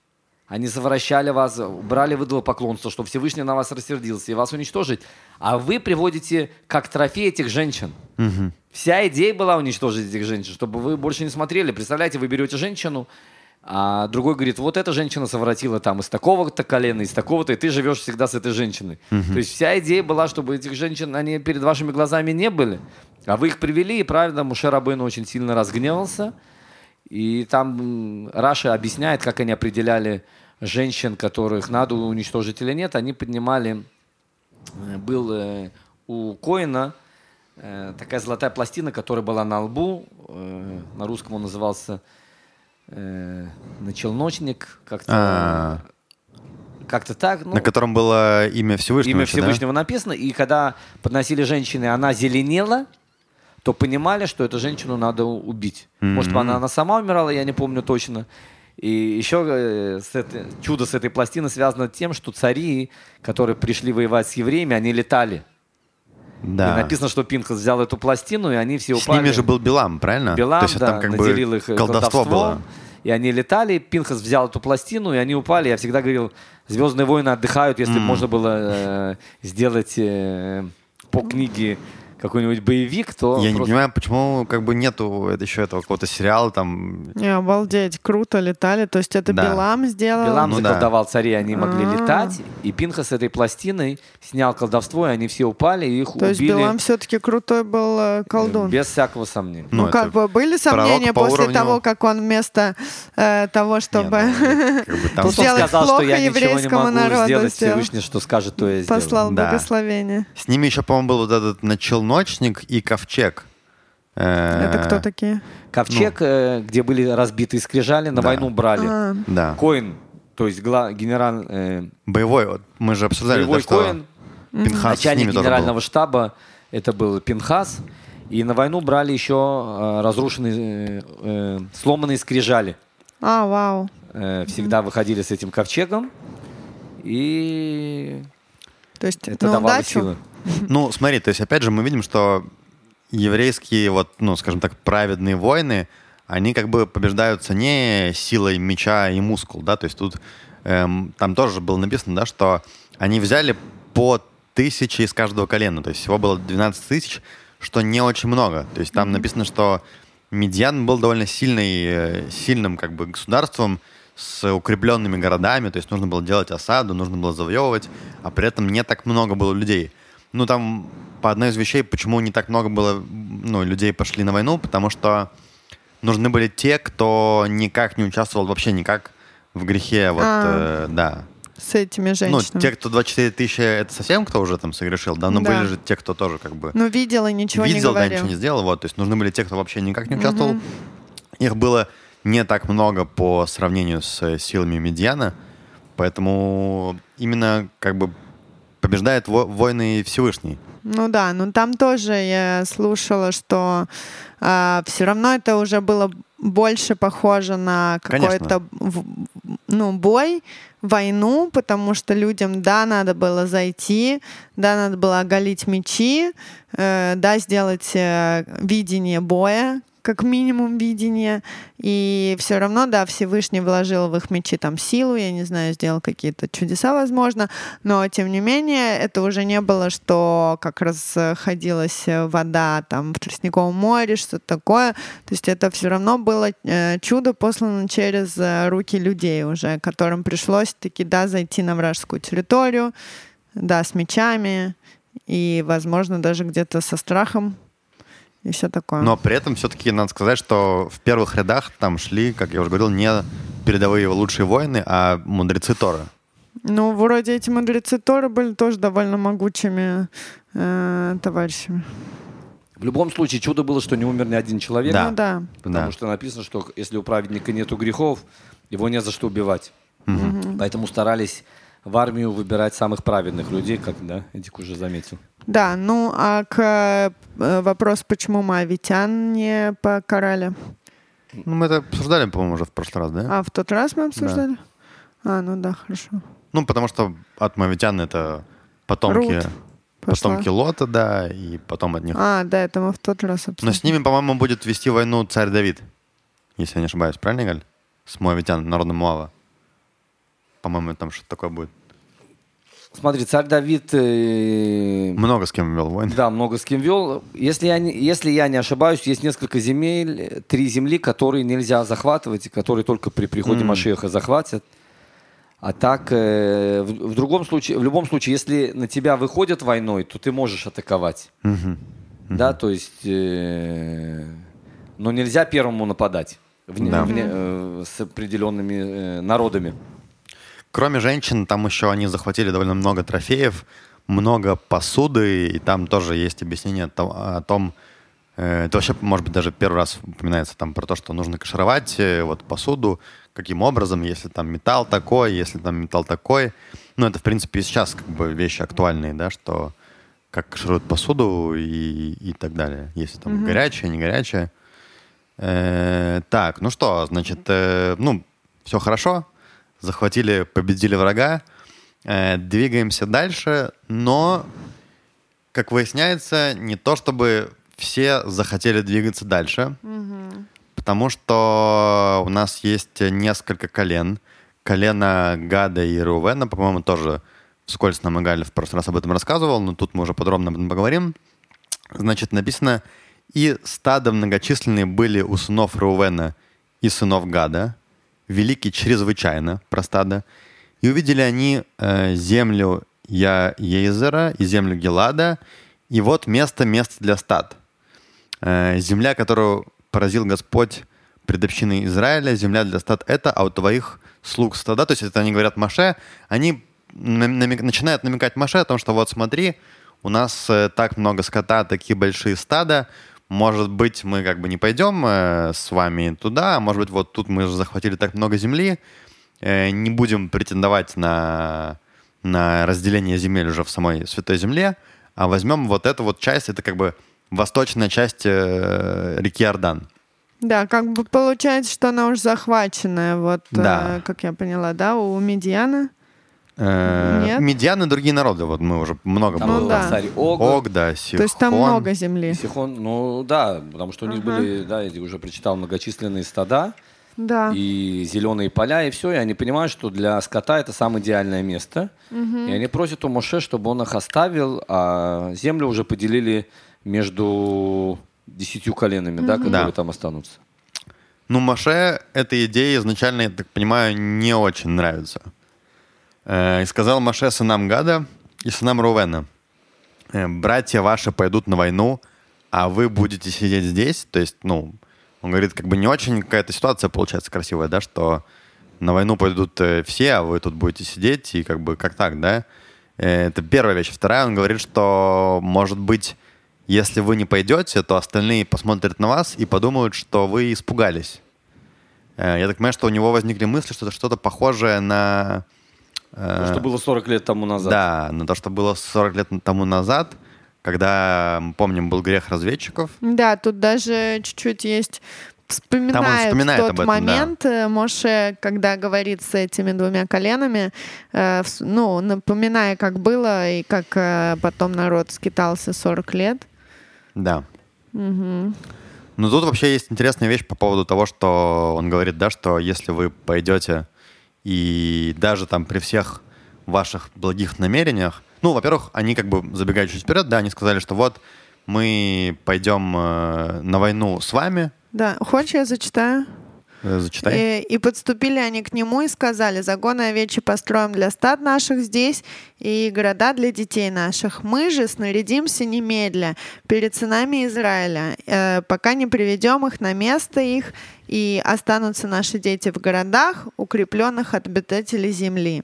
Они совращали вас, брали выдало поклонство, что Всевышний на вас рассердился и вас уничтожить. А вы приводите как трофей этих женщин. Вся идея была уничтожить этих женщин, чтобы вы больше не смотрели. Представляете, вы берете женщину, а другой говорит, вот эта женщина совратила там из такого-то колена, из такого-то, и ты живешь всегда с этой женщиной. То есть вся идея была, чтобы этих женщин, они перед вашими глазами не были. А вы их привели, и правильно, Муше Рабейну очень сильно разгневался. И там Раша объясняет, как они определяли женщин, которых надо уничтожить или нет. Они поднимали, э, был э, у Коина э, такая золотая пластина, которая была на лбу. на русском он назывался э, начелночник. Как-то, А, как-то так. ну, на котором было имя Всевышнего. имя еще, да? Всевышнего написано. И когда подносили женщине, она зеленела, то понимали, что эту женщину надо убить. Может, М-м. она, она сама умирала, я не помню точно. И еще э, с этой- чудо с этой пластины связано тем, что цари, которые пришли воевать с евреями, они летали. Да. И написано, что Пинхас взял эту пластину, и они все С упали. ними же был Билам, правильно? Билам, То есть да, там как наделил бы их э, колдовство колдовством, было. И они летали, Пинхас взял эту пластину, и они упали. Я всегда говорил, Звездные войны отдыхают, если бы можно было э, сделать э, по книге какой-нибудь боевик, то Я не просто- понимаю, почему как бы нету еще этого какого-то сериала там. Не, обалдеть, круто летали. То есть это Да. Билам сделал. Билам Ну да. заколдовал царей, они могли А. летать, и Пинхас с этой пластиной снял колдовство, и они все упали, и их То есть убили Билам все-таки крутой был э, колдун. без всякого сомнения. Ну, Ну, как бы были сомнения по после уровню- того, как он вместо э, того, чтобы Не, ну, как бы там- сделать сказал, что плохо я ничего не еврейскому могу народу сделать, сделал. Всевышний, что скажет, то я сделаю. послал Да. благословение. С ними еще, по-моему, был вот этот начелночник и ковчег. Э, Это кто такие? Ковчег, э, где были разбиты скрижали, на Да. войну брали. А, Да. Коин, то есть гла- генерал, э, Боевой. Вот мы же обсуждали, боевой да, что Коин, Пинхас с начальник генерального был. штаба, это был Пинхас. И на войну брали еще э, разрушенные, э, э, сломанные скрижали. а, вау. Э, всегда выходили с этим ковчегом. И То есть это на давало удачу. силы. Ну, смотри, то есть, опять же, мы видим, что еврейские, вот, ну, скажем так, праведные войны, они как бы побеждаются не силой меча и мускул, да, то есть тут эм, там тоже было написано, да, что они взяли по тысяче из каждого колена, то есть всего было 12 тысяч, что не очень много. То есть там написано, что Медьян был довольно сильный, э, сильным как бы государством с укрепленными городами, то есть нужно было делать осаду, нужно было завоевывать, а при этом не так много было людей. Ну, там по одной из вещей, почему не так много было, ну, людей пошли на войну, потому что нужны были те, кто никак не участвовал вообще никак в грехе, вот, А. э, да. С этими Ну, женщинами. те, кто 24 тысячи, это совсем кто уже там согрешил, да? Но Да. были же те, кто тоже как бы Ну, видел и ничего видел, не да, говорил. ничего не сделал, вот. То есть нужны были те, кто вообще никак не участвовал. Их было не так много по сравнению с э, силами Медиана, поэтому именно как бы побеждает во- войны Всевышний. Ну да, но там тоже я слушала, что все равно это уже было больше похоже на какой-то ну, бой, войну, потому что людям, да, надо было зайти, да, надо было оголить мечи, э, да, сделать э, видение боя, как минимум видение, и все равно, да, Всевышний вложил в их мечи там силу, я не знаю, сделал какие-то чудеса, возможно, но тем не менее это уже не было, что как расходилась вода там в Тростниковом море, что-то такое, то есть это все равно было э, чудо послано через э, руки людей уже, которым пришлось таки, да, зайти на вражескую территорию, да, с мечами и, возможно, даже где-то со страхом и все такое. Но при этом все-таки надо сказать, что в первых рядах там шли, как я уже говорил, не передовые лучшие воины, а мудрецы Торы. Ну, вроде эти мудрецы Торы были тоже довольно могучими э, товарищами. В любом случае, чудо было, что не умер ни один человек. Да. Ну да. Потому Да. что написано, что если у праведника нету грехов, его не за что убивать. Поэтому старались в армию выбирать самых праведных людей, как да, Эдик уже заметил. Да, ну а к э, вопросу, почему моавитян не покарали? Ну, мы это обсуждали, по-моему, уже в прошлый раз, да? А в тот раз мы обсуждали? А, ну да, хорошо. Ну, потому что от мавитян это потомки, Рут пошла. потомки Лота, да, и потом от них. А, да, это мы в тот раз Но обсуждали. с ними, по-моему, будет вести войну царь Давид, если я не ошибаюсь, правильно, Галь? С Моавитян, народом Муава. По-моему, там что-то такое будет. Смотри, царь Давид э, Много с кем вел войны. Да, много с кем вел. Если я, не, если я не ошибаюсь, есть несколько земель, три земли, которые нельзя захватывать, и которые только при приходе М. Машеха захватят. А так, э, в, в другом случае, в любом случае, если на тебя выходят войной, то ты можешь атаковать. Мгм. Да, то есть, э, но нельзя первому нападать вне- Да. вне, э, с определенными э, народами. Кроме женщин, там еще они захватили довольно много трофеев, много посуды, и там тоже есть объяснение о том, э, это вообще, может быть, даже первый раз упоминается там про то, что нужно кашировать э, вот посуду, каким образом, если там металл такой, если там металл такой. Ну, это, в принципе, и сейчас как бы вещи актуальные, да, что как кашируют посуду и, и так далее. Если там горячая, не горячая. Э, так, ну что, значит, э, ну, все хорошо. Захватили, победили врага. Э, двигаемся дальше, но, как выясняется, не то чтобы все захотели двигаться дальше, потому что у нас есть несколько колен. Колено Гада и Рувена, по-моему, тоже вскользь нам Игаль в прошлый раз об этом рассказывал, но тут мы уже подробно об этом поговорим. Значит, написано, и стадо многочисленные были у сынов Рувена и сынов Гада, велики чрезвычайно, про стадо, и увидели они э, землю Я Езера и землю Гелада, и вот место, место для стад. Э, земля, которую поразил Господь пред общиной Израиля, земля для стад это, а у твоих слуг стада, то есть это они говорят Маше, они нам- намек- начинают намекать Маше о том, что вот смотри, у нас э, так много скота, такие большие стада, может быть, мы как бы не пойдем э, с вами туда, а может быть, вот тут мы захватили так много земли, э, не будем претендовать на, на разделение земель уже в самой Святой Земле, а возьмем вот эту вот часть, это как бы восточная часть э, реки Иордан. Да, как бы получается, что она уже захваченная, вот, Да. э, как я поняла, да, у Медиана. Э, Нет? Медиан и другие народы, вот мы уже много Там Ну был да. царь Ог, Ог, да, Сихон. То есть там много земли. Сихон, ну да, потому что у них Ага. были, да, я уже прочитал, многочисленные стада. Да. и зеленые поля, и все. И они понимают, что для скота это самое идеальное место. И они просят у Моше, чтобы он их оставил, а землю уже поделили между десятью коленами, да, которые Да. там останутся. Ну, Маше эта идея изначально, я так понимаю, не очень нравится. Э, И сказал Маше сынам Гада и сынам Рувена, «Э, братья ваши пойдут на войну, а вы будете сидеть здесь. То есть, ну, он говорит, как бы не очень какая-то ситуация получается красивая, да, что на войну пойдут э, все, а вы тут будете сидеть, и как бы как так, да? Это первая вещь. Вторая, он говорит, что, может быть, если вы не пойдете, то остальные посмотрят на вас и подумают, что вы испугались. Я так понимаю, что у него возникли мысли, что это что-то похожее на... То, что было 40 лет тому назад. Да, на то, что было 40 лет тому назад, когда, мы помним, был грех разведчиков. Да, тут даже чуть-чуть есть вспоминает, Там он вспоминает тот этом, момент, э, Моше, когда говорит с этими двумя коленами, э, ну, напоминая, как было и как э, потом народ скитался 40 лет. Да. Но тут вообще есть интересная вещь по поводу того, что он говорит, да, что если вы пойдете и даже там при всех ваших благих намерениях, ну, во-первых, они как бы забегают чуть вперед, да, они сказали, что вот мы пойдем э, на войну с вами, Да, хочешь, я зачитаю? Э, зачитай. И, и подступили они к нему и сказали, загоны овечьи построим для стад наших здесь и города для детей наших. Мы же снарядимся немедля перед сынами Израиля, э, пока не приведем их на место их, и останутся наши дети в городах, укрепленных от обитателей земли.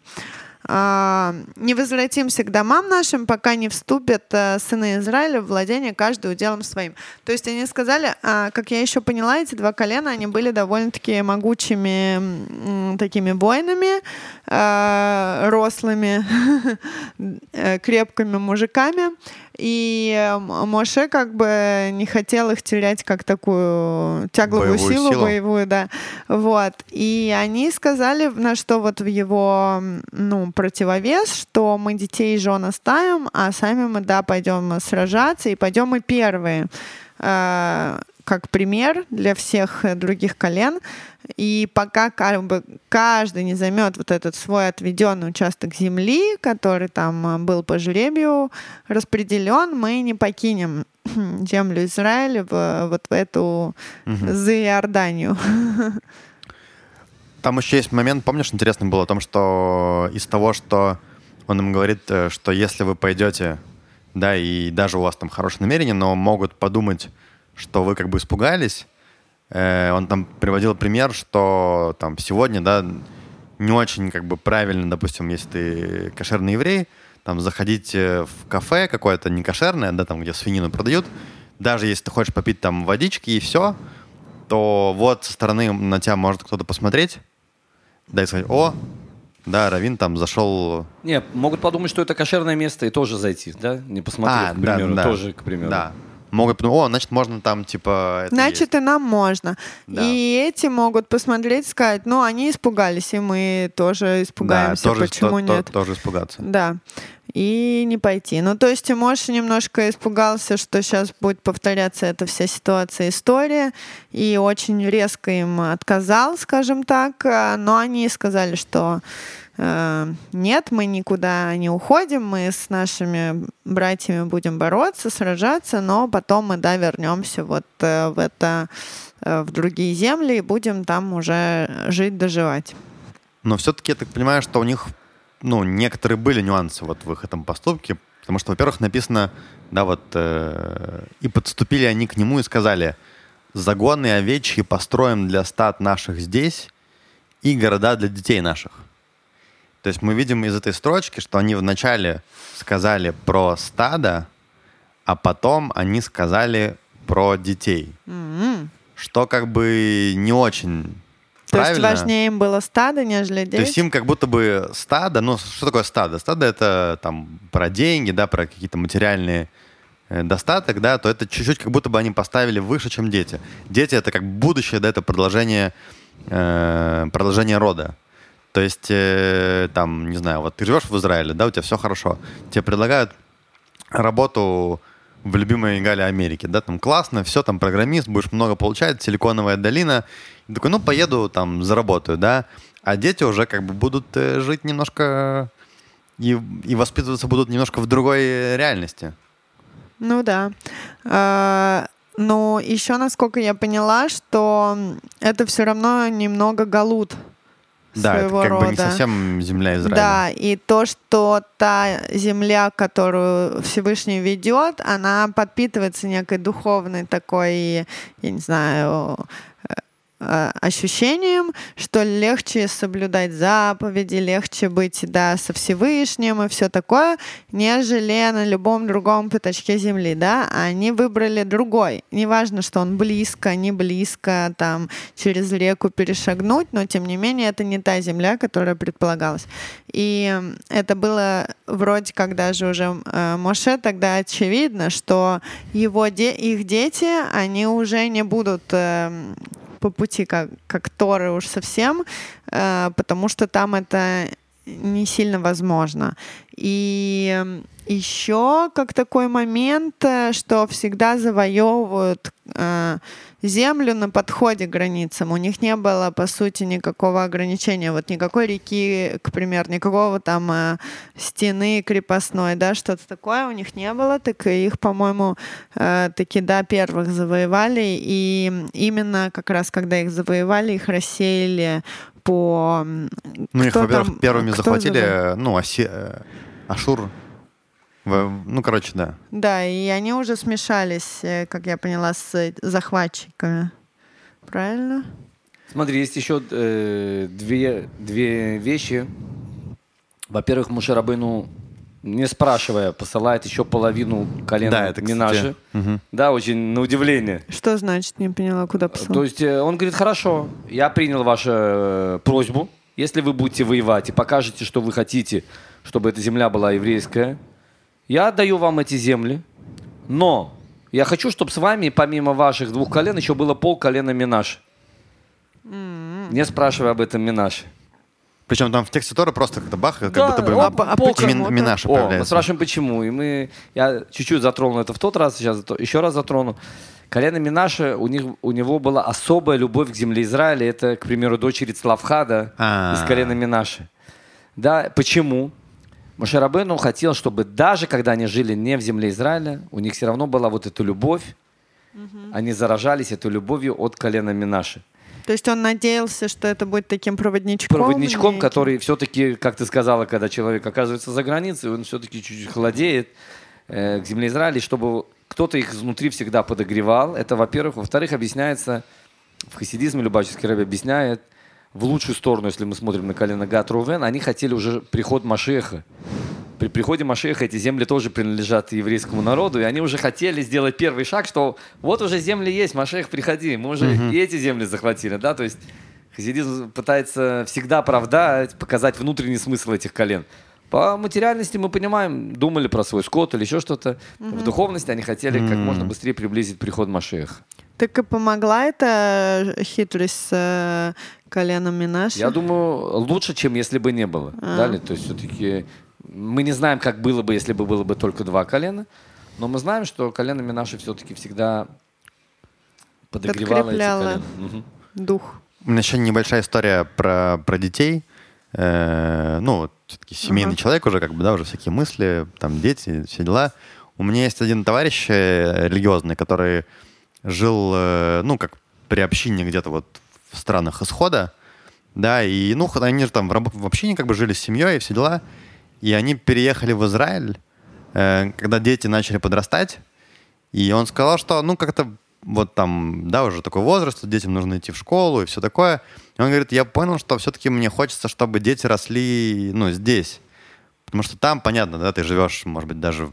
А, не возвратимся к домам нашим, пока не вступят э, сыны Израиля в владение каждый уделом своим. То есть они сказали, а, как я еще поняла, эти два колена, они были довольно-таки могучими такими воинами, рослыми, э, крепкими мужиками. И э, Моше как бы не хотел их терять как такую тягловую Боевую силу, силу. боевую, да. Вот. И они сказали, на что вот в его ну, противовес, что мы детей и жен оставим, а сами мы, да, пойдем сражаться, и пойдем мы первые. Э, как пример для всех э, других колен. И пока как бы каждый не займет вот этот свой отведенный участок земли, который там э, был по жребию распределен, мы не покинем землю Израиля в, вот в эту за Иорданию. Там еще есть момент, помнишь, интересный был о том, что из того, что он им говорит, э, что если вы пойдете, да, и даже у вас там хорошее намерение, но могут подумать, что вы как бы испугались. Э, Он там приводил пример, что там сегодня, да, не очень как бы правильно, допустим, если ты кошерный еврей, там заходить э, в кафе какое-то не кошерное, да, там, где свинину продают, даже если ты хочешь попить там водички и все, то вот со стороны на тебя может кто-то посмотреть, да, и сказать, о, да, Равин там зашел... Не, могут подумать, что это кошерное место и тоже зайти, да? Не посмотреть, А, к да, примеру, да. тоже, к примеру. Да. Могут подумать, о, значит, можно там, типа... Значит, и нам можно. Да. И эти могут посмотреть сказать, ну, они испугались, и мы тоже есть». испугаемся, да, тоже, почему то- то- нет. тоже испугаться. Да. И не пойти. Ну, то есть Тимош немножко испугался, что сейчас будет повторяться эта вся ситуация, история, и очень резко им отказал, скажем так. Но они сказали, что нет, мы никуда не уходим, мы с нашими братьями будем бороться, сражаться, но потом мы, да, вернемся вот э, в это, э, в другие земли и будем там уже жить, доживать. Но все-таки я так понимаю, что у них, ну, некоторые были нюансы вот в их этом поступке, потому что, во-первых, написано, да, вот, э, и подступили они к нему и сказали, загоны овечьи построим для стад наших здесь и города для детей наших. То есть мы видим из этой строчки, что они вначале сказали про стадо, а потом они сказали про детей. М-м. Что как бы не очень То есть правильно. важнее им было стадо, нежели То есть дети? им как будто бы стадо, ну что такое стадо? Стадо это там про деньги, да, про какие-то материальные э, достаток, да, то это чуть-чуть как будто бы они поставили выше, чем дети. Дети это как будущее, да, это продолжение, э, продолжение рода. То есть, э, там, не знаю, вот ты живешь в Израиле, да, у тебя все хорошо. Тебе предлагают работу в любимой Гале Америки, да, там классно, все, там программист, будешь много получать, силиконовая долина. И такой, ну, поеду, там, заработаю, да. А дети уже как бы будут э, жить немножко и, и воспитываться будут немножко в другой реальности. Ну да. А, Но еще, насколько я поняла, что это все равно немного галут Да, это своего как рода. бы не совсем земля Израиля. Да, и то, что та земля, которую Всевышний ведет, она подпитывается некой духовной такой, я не знаю, ощущением, что легче соблюдать заповеди, легче быть да, со Всевышним и все такое, нежели на любом другом пятачке земли. Да? Они выбрали другой. Неважно, что он близко, не близко, там, через реку перешагнуть, но тем не менее это не та земля, которая предполагалась. И это было вроде как даже уже э, Моше тогда очевидно, что его де их дети, они уже не будут э, по пути как, как Торы уж совсем, э, потому что там это не сильно возможно. И еще как такой момент, э, что всегда завоевывают э, землю на подходе к границам. У них не было, по сути, никакого ограничения. Вот никакой реки, к примеру, никакого там э, стены крепостной, да, что-то такое у них не было. Так их, по-моему, э, таки, да, первых завоевали. И именно как раз, когда их завоевали, их рассеяли по... Ну, их, во-первых, первыми захватили, завоевал? ну, Оси... Э, Ашур ну, короче, да. Да, и они уже смешались, э, как я поняла, с захватчиками. Правильно? Смотри, есть еще э, две, две вещи. Во-первых, Мушарабыну, не спрашивая, посылает еще половину колена да, это, Минаши. Угу. Да, очень на удивление. Что значит, не поняла, куда посылал? То есть э, он говорит, хорошо, я принял вашу э, просьбу. Если вы будете воевать и покажете, что вы хотите, чтобы эта земля была еврейская, я отдаю вам эти земли, но я хочу, чтобы с вами, помимо ваших двух колен, еще было пол колена Минаш. Mm-hmm. Не спрашивай об этом Минаши. Причем там в тексте Тора просто как-то бах, как да, будто бы а, а почему? Мин, Минаша О, мы спрашиваем, почему. И мы, я чуть-чуть затронул это в тот раз, сейчас еще раз затрону. Колено Минаша, у, них, у него была особая любовь к земле Израиля. Это, к примеру, дочери Цлавхада А-а-а. из колена Минаши. Да, почему? Мошерабену хотел, чтобы даже когда они жили не в земле Израиля, у них все равно была вот эта любовь, угу. они заражались этой любовью от колена Минаши. То есть он надеялся, что это будет таким проводничком? Проводничком, который все-таки, как ты сказала, когда человек оказывается за границей, он все-таки чуть-чуть холодеет э, к земле Израиля, чтобы кто-то их изнутри всегда подогревал. Это, во-первых. Во-вторых, объясняется, в хасидизме Любавческий Раби объясняет, в лучшую сторону, если мы смотрим на колено Гат Рувен, они хотели уже приход Машеха. При приходе Машеха эти земли тоже принадлежат еврейскому народу, и они уже хотели сделать первый шаг, что вот уже земли есть, Машех, приходи, мы уже угу. и эти земли захватили, да, то есть хасидизм пытается всегда оправдать, показать внутренний смысл этих колен. По материальности мы понимаем, думали про свой скот или еще что-то. Угу. В духовности они хотели как можно быстрее приблизить приход Машеха. Так и помогла эта хитрость с э, коленом Минаши? Я думаю, лучше, чем если бы не было. А. Далее, то есть все-таки мы не знаем, как было бы, если бы было бы только два колена, но мы знаем, что колено Минаши все-таки всегда подогревало эти колена. Угу. Дух. У меня еще небольшая история про, про детей. Э, ну, все-таки семейный uh человек уже, как бы, да, уже всякие мысли, там дети, все дела. У меня есть один товарищ э, религиозный, который жил, э, ну, как при общине где-то вот в странах исхода, да, и, ну, они же там в, в общине как бы жили с семьей и все дела, и они переехали в Израиль, э, когда дети начали подрастать, и он сказал, что, ну, как-то вот там, да, уже такой возраст, детям нужно идти в школу и все такое. И он говорит, я понял, что все-таки мне хочется, чтобы дети росли, ну, здесь. Потому что там, понятно, да, ты живешь, может быть, даже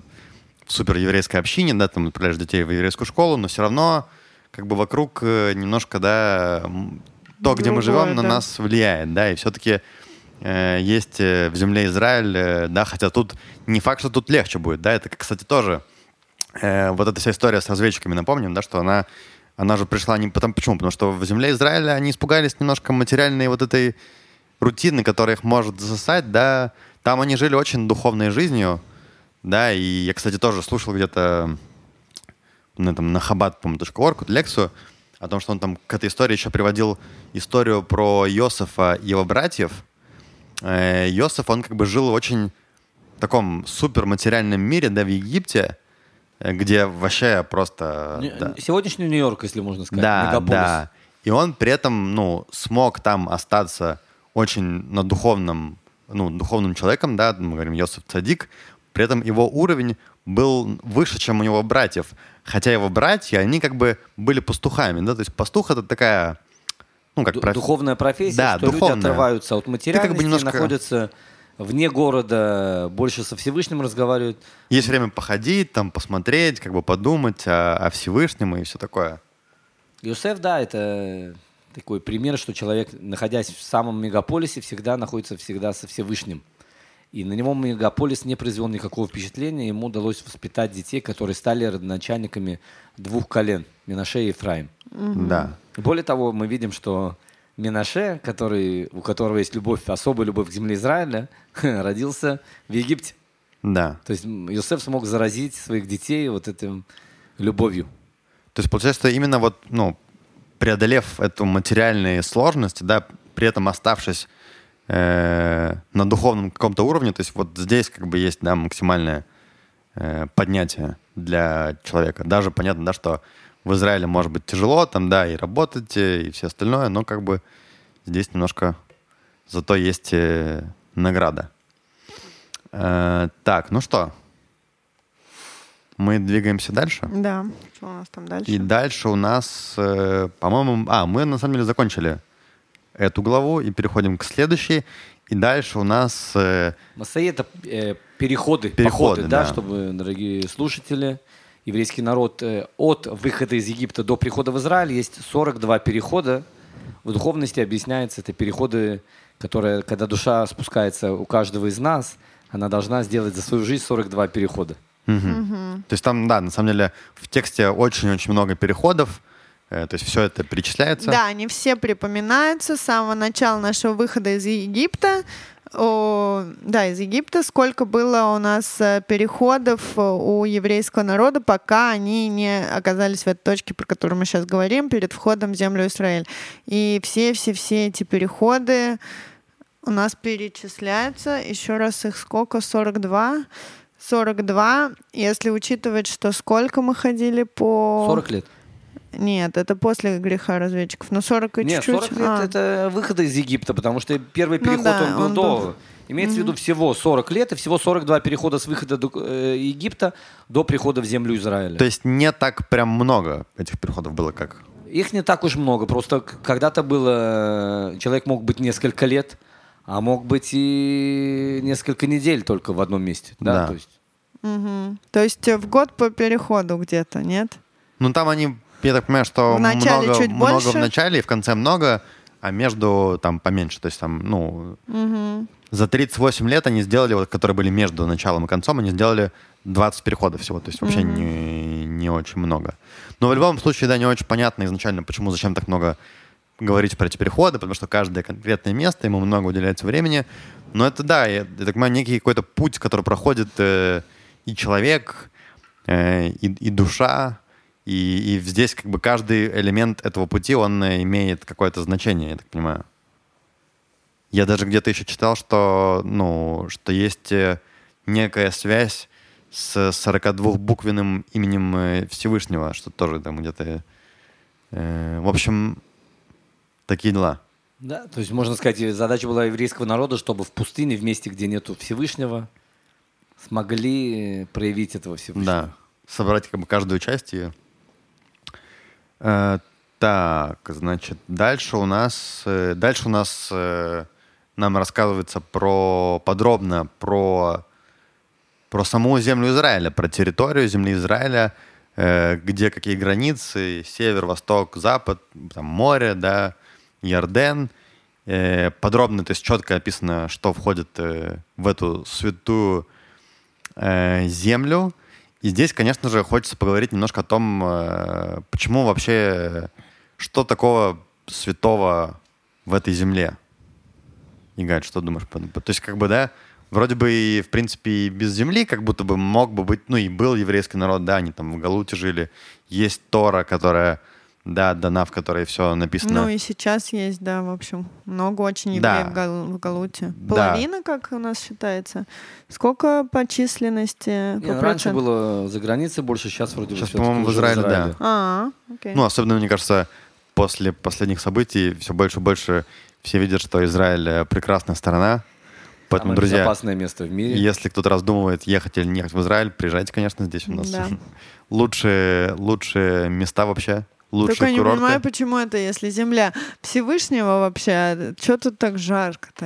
супер еврейской общине, да, там отправляешь детей в еврейскую школу, но все равно как бы вокруг э, немножко, да, то, где Другое, мы живем, да. на нас влияет, да, и все-таки э, есть э, в земле Израиль, э, да, хотя тут не факт, что тут легче будет, да, это, кстати, тоже э, вот эта вся история с разведчиками, напомним, да, что она, она же пришла не потому, почему, потому что в земле Израиля они испугались немножко материальной вот этой рутины, которая их может засосать, да, там они жили очень духовной жизнью, да, и я, кстати, тоже слушал где-то на, там, на хабат, по-моему, лекцию о том, что он там к этой истории еще приводил историю про Иосифа и его братьев. Э, Иосиф, он как бы жил в очень таком суперматериальном мире, да, в Египте, э, где вообще просто... Не, да. Сегодняшний Нью-Йорк, если можно сказать, да, мегаполис. Да, и он при этом, ну, смог там остаться очень на духовном, ну, духовным человеком, да, мы говорим Йосиф Цадик, при этом его уровень был выше, чем у него братьев. Хотя его братья, они как бы были пастухами, да, то есть пастух это такая, ну, как проф- Духовная профессия, Да, что духовная. люди отрываются от материальности, немножко- находятся вне города, больше со Всевышним разговаривают. Есть время походить, там, посмотреть, как бы подумать о, о Всевышнем и все такое. Юсеф, да, это такой пример, что человек, находясь в самом мегаполисе, всегда находится всегда со Всевышним. И на него мегаполис не произвел никакого впечатления. Ему удалось воспитать детей, которые стали родоначальниками двух колен – Минаше и Ефраим. Да. И более того, мы видим, что Минаше, который, у которого есть любовь, особая любовь к земле Израиля, родился в Египте. Да. То есть Иосиф смог заразить своих детей вот этим любовью. То есть, получается, что именно вот, ну, преодолев эту материальные сложности, да, при этом оставшись э, на духовном каком-то уровне, то есть вот здесь как бы есть, да, максимальное э, поднятие для человека. Даже понятно, да, что в Израиле может быть тяжело, там, да, и работать, э, и все остальное, но как бы здесь немножко зато есть э, награда. Э, так, ну что, мы двигаемся дальше. Да. Что у нас там дальше? И дальше у нас, э, по-моему, а, мы на самом деле закончили эту главу и переходим к следующей. И дальше у нас э, Масаи это э, переходы, Переходы, походы, да, да. чтобы, дорогие слушатели, еврейский народ э, от выхода из Египта до прихода в Израиль есть 42 перехода. В духовности объясняется, это переходы, которые, когда душа спускается у каждого из нас, она должна сделать за свою жизнь 42 перехода. То есть там, да, на самом деле в тексте очень-очень много переходов, то есть все это перечисляется. Да, они все припоминаются с самого начала нашего выхода из Египта. О, да, из Египта. Сколько было у нас э, переходов э, у еврейского народа, пока они не оказались в этой точке, про которую мы сейчас говорим, перед входом в землю Израиль. И все-все-все эти переходы у нас перечисляются. Еще раз их сколько? 42? 42, если учитывать, что сколько мы ходили по... 40 лет. Нет, это после греха разведчиков. Ну, 40 и Нет, чуть-чуть. 40 лет А. это выхода из Египта, потому что первый Ну переход да, он был он до. был. Имеется в виду всего 40 лет и всего 42 перехода с выхода до, э, Египта до прихода в землю Израиля. То есть не так прям много этих переходов было, как... Их не так уж много. Просто когда-то было... э, Человек мог быть несколько лет, а мог быть и несколько недель только в одном месте. Да, Да. то есть... Мгм. То есть э, в год по переходу где-то, нет? Ну там они, я так понимаю, что В начале много, чуть много больше? в начале и в конце много, а между там поменьше. То есть там, ну, за 38 лет они сделали, вот, которые были между началом и концом, они сделали 20 переходов всего. То есть вообще не, не очень много. Но в любом случае, да, не очень понятно изначально, почему, зачем так много говорить про эти переходы, потому что каждое конкретное место, ему много уделяется времени. Но это, да, я, я так понимаю, некий какой-то путь, который проходит э, и человек, э, и, и душа, и, и здесь как бы каждый элемент этого пути, он э, имеет какое-то значение, я так понимаю. Я даже где-то еще читал, что, ну, что есть э, некая связь с 42-буквенным именем э, Всевышнего, что тоже там где-то... э, в общем, такие дела. Да, то есть можно сказать, задача была еврейского народа, чтобы в пустыне, в месте, где нету Всевышнего, смогли проявить этого Всевышнего. Да. Собрать как бы каждую часть и... Э, так, значит, дальше у нас... э, дальше у нас э, нам рассказывается про подробно про про саму землю Израиля, про территорию земли Израиля, где какие границы, север, восток, запад, там море, да, Ярден. Подробно, то есть четко описано, что входит в эту святую землю. И здесь, конечно же, хочется поговорить немножко о том, э, почему вообще, что такого святого в этой земле. Игаль, что думаешь? То есть, как бы, да, вроде бы и, в принципе, и без земли как будто бы мог бы быть, ну, и был еврейский народ, да, они там в Галуте жили. Есть Тора, которая, да, дана, в которой все написано. Ну и сейчас есть, да, в общем, много очень Да. евреев в, Гал- в Галуте. Да. Половина, как у нас считается. Сколько по численности? Не, по ну, раньше было за границей больше, сейчас вроде бы Сейчас, по-моему, в уже Израиле, да. А, окей. Ну, особенно, мне кажется, после последних событий все больше и больше все видят, что Израиль э, прекрасная страна. Поэтому, Самое друзья, безопасное место в мире. если кто-то раздумывает, ехать или не ехать в Израиль, приезжайте, конечно, здесь у нас Да. лучшие, лучшие места вообще лучшие Только не курорты. понимаю, почему это, если земля Всевышнего вообще, что тут так жарко-то?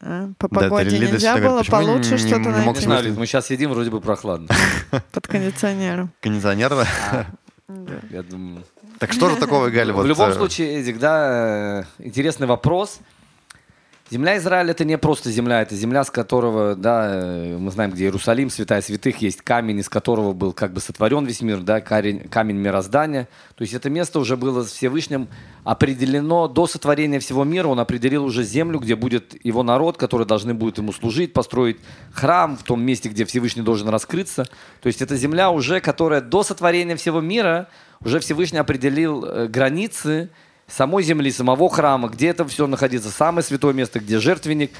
а? По Да, погоде Лида нельзя было говорит, почему получше не- что-то не мог Не найти знаю, Лид, мы сейчас сидим, вроде бы прохладно. под кондиционером. Кондиционер, да? Да. Я думаю. Так что же такого, Галя. В любом э, случае, Эдик, да, э, интересный вопрос. Земля Израиля это не просто земля, это земля, с которого, да, э, мы знаем, где Иерусалим, святая святых, есть камень, из которого был как бы сотворен весь мир, да, камень, камень мироздания. То есть это место уже было Всевышним определено до сотворения всего мира. Он определил уже землю, где будет его народ, который должны будет ему служить, построить храм в том месте, где Всевышний должен раскрыться. То есть это земля уже, которая до сотворения всего мира уже Всевышний определил э, границы самой земли, самого храма, где это все находится, самое святое место, где жертвенник,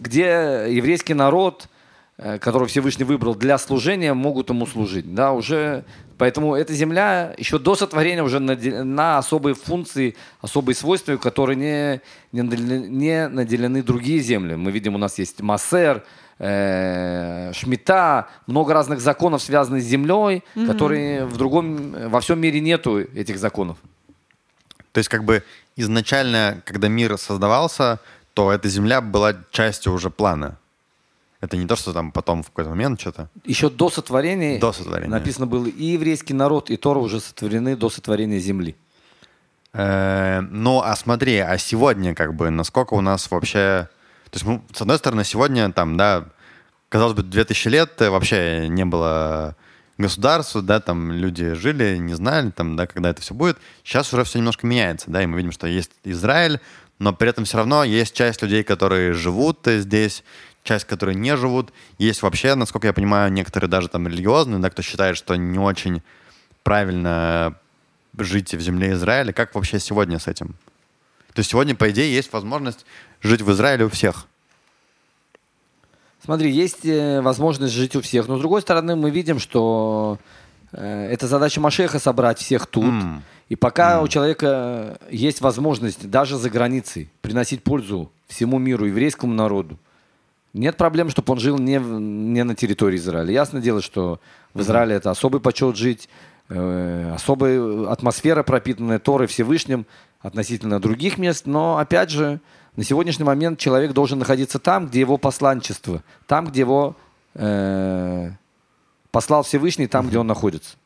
где еврейский народ, э, который Всевышний выбрал для служения, могут ему служить. Да, уже, поэтому эта земля еще до сотворения уже наделена особые функции, особые свойства, которые не, не, наделены, не наделены другие земли. Мы видим, у нас есть Массер, э, Шмита, много разных законов, связанных с землей, которые в другом, во всем мире нету этих законов. То есть как бы изначально, когда мир создавался, то эта земля была частью уже плана. Это не то, что там потом в какой-то момент что-то. Еще до сотворения, До сотворения. написано было и еврейский народ, и Тора уже сотворены до сотворения земли. Э, Ну, а смотри, а сегодня как бы насколько у нас вообще... То есть, ну, с одной стороны, сегодня там, да, казалось бы, 2000 лет э, вообще не было государства, да, там люди жили, не знали, там, да, когда это все будет. Сейчас уже все немножко меняется, да, и мы видим, что есть Израиль, но при этом все равно есть часть людей, которые живут здесь, часть, которые не живут. Есть вообще, насколько я понимаю, некоторые даже там религиозные, да, кто считает, что не очень правильно жить в земле Израиля. Как вообще сегодня с этим? То есть сегодня, по идее, есть возможность жить в Израиле у всех. Смотри, есть э, возможность жить у всех, но с другой стороны мы видим, что э, это задача Машеха собрать всех тут. М. И пока у человека есть возможность даже за границей приносить пользу всему миру, еврейскому народу, нет проблем, чтобы он жил не, не на территории Израиля. Ясно дело, что в Израиле это особый почет жить, э, особая атмосфера, пропитанная Торой Всевышним относительно других мест. Но, опять же, на сегодняшний момент человек должен находиться там, где его посланчество, там, где его э, послал Всевышний, там, где он находится.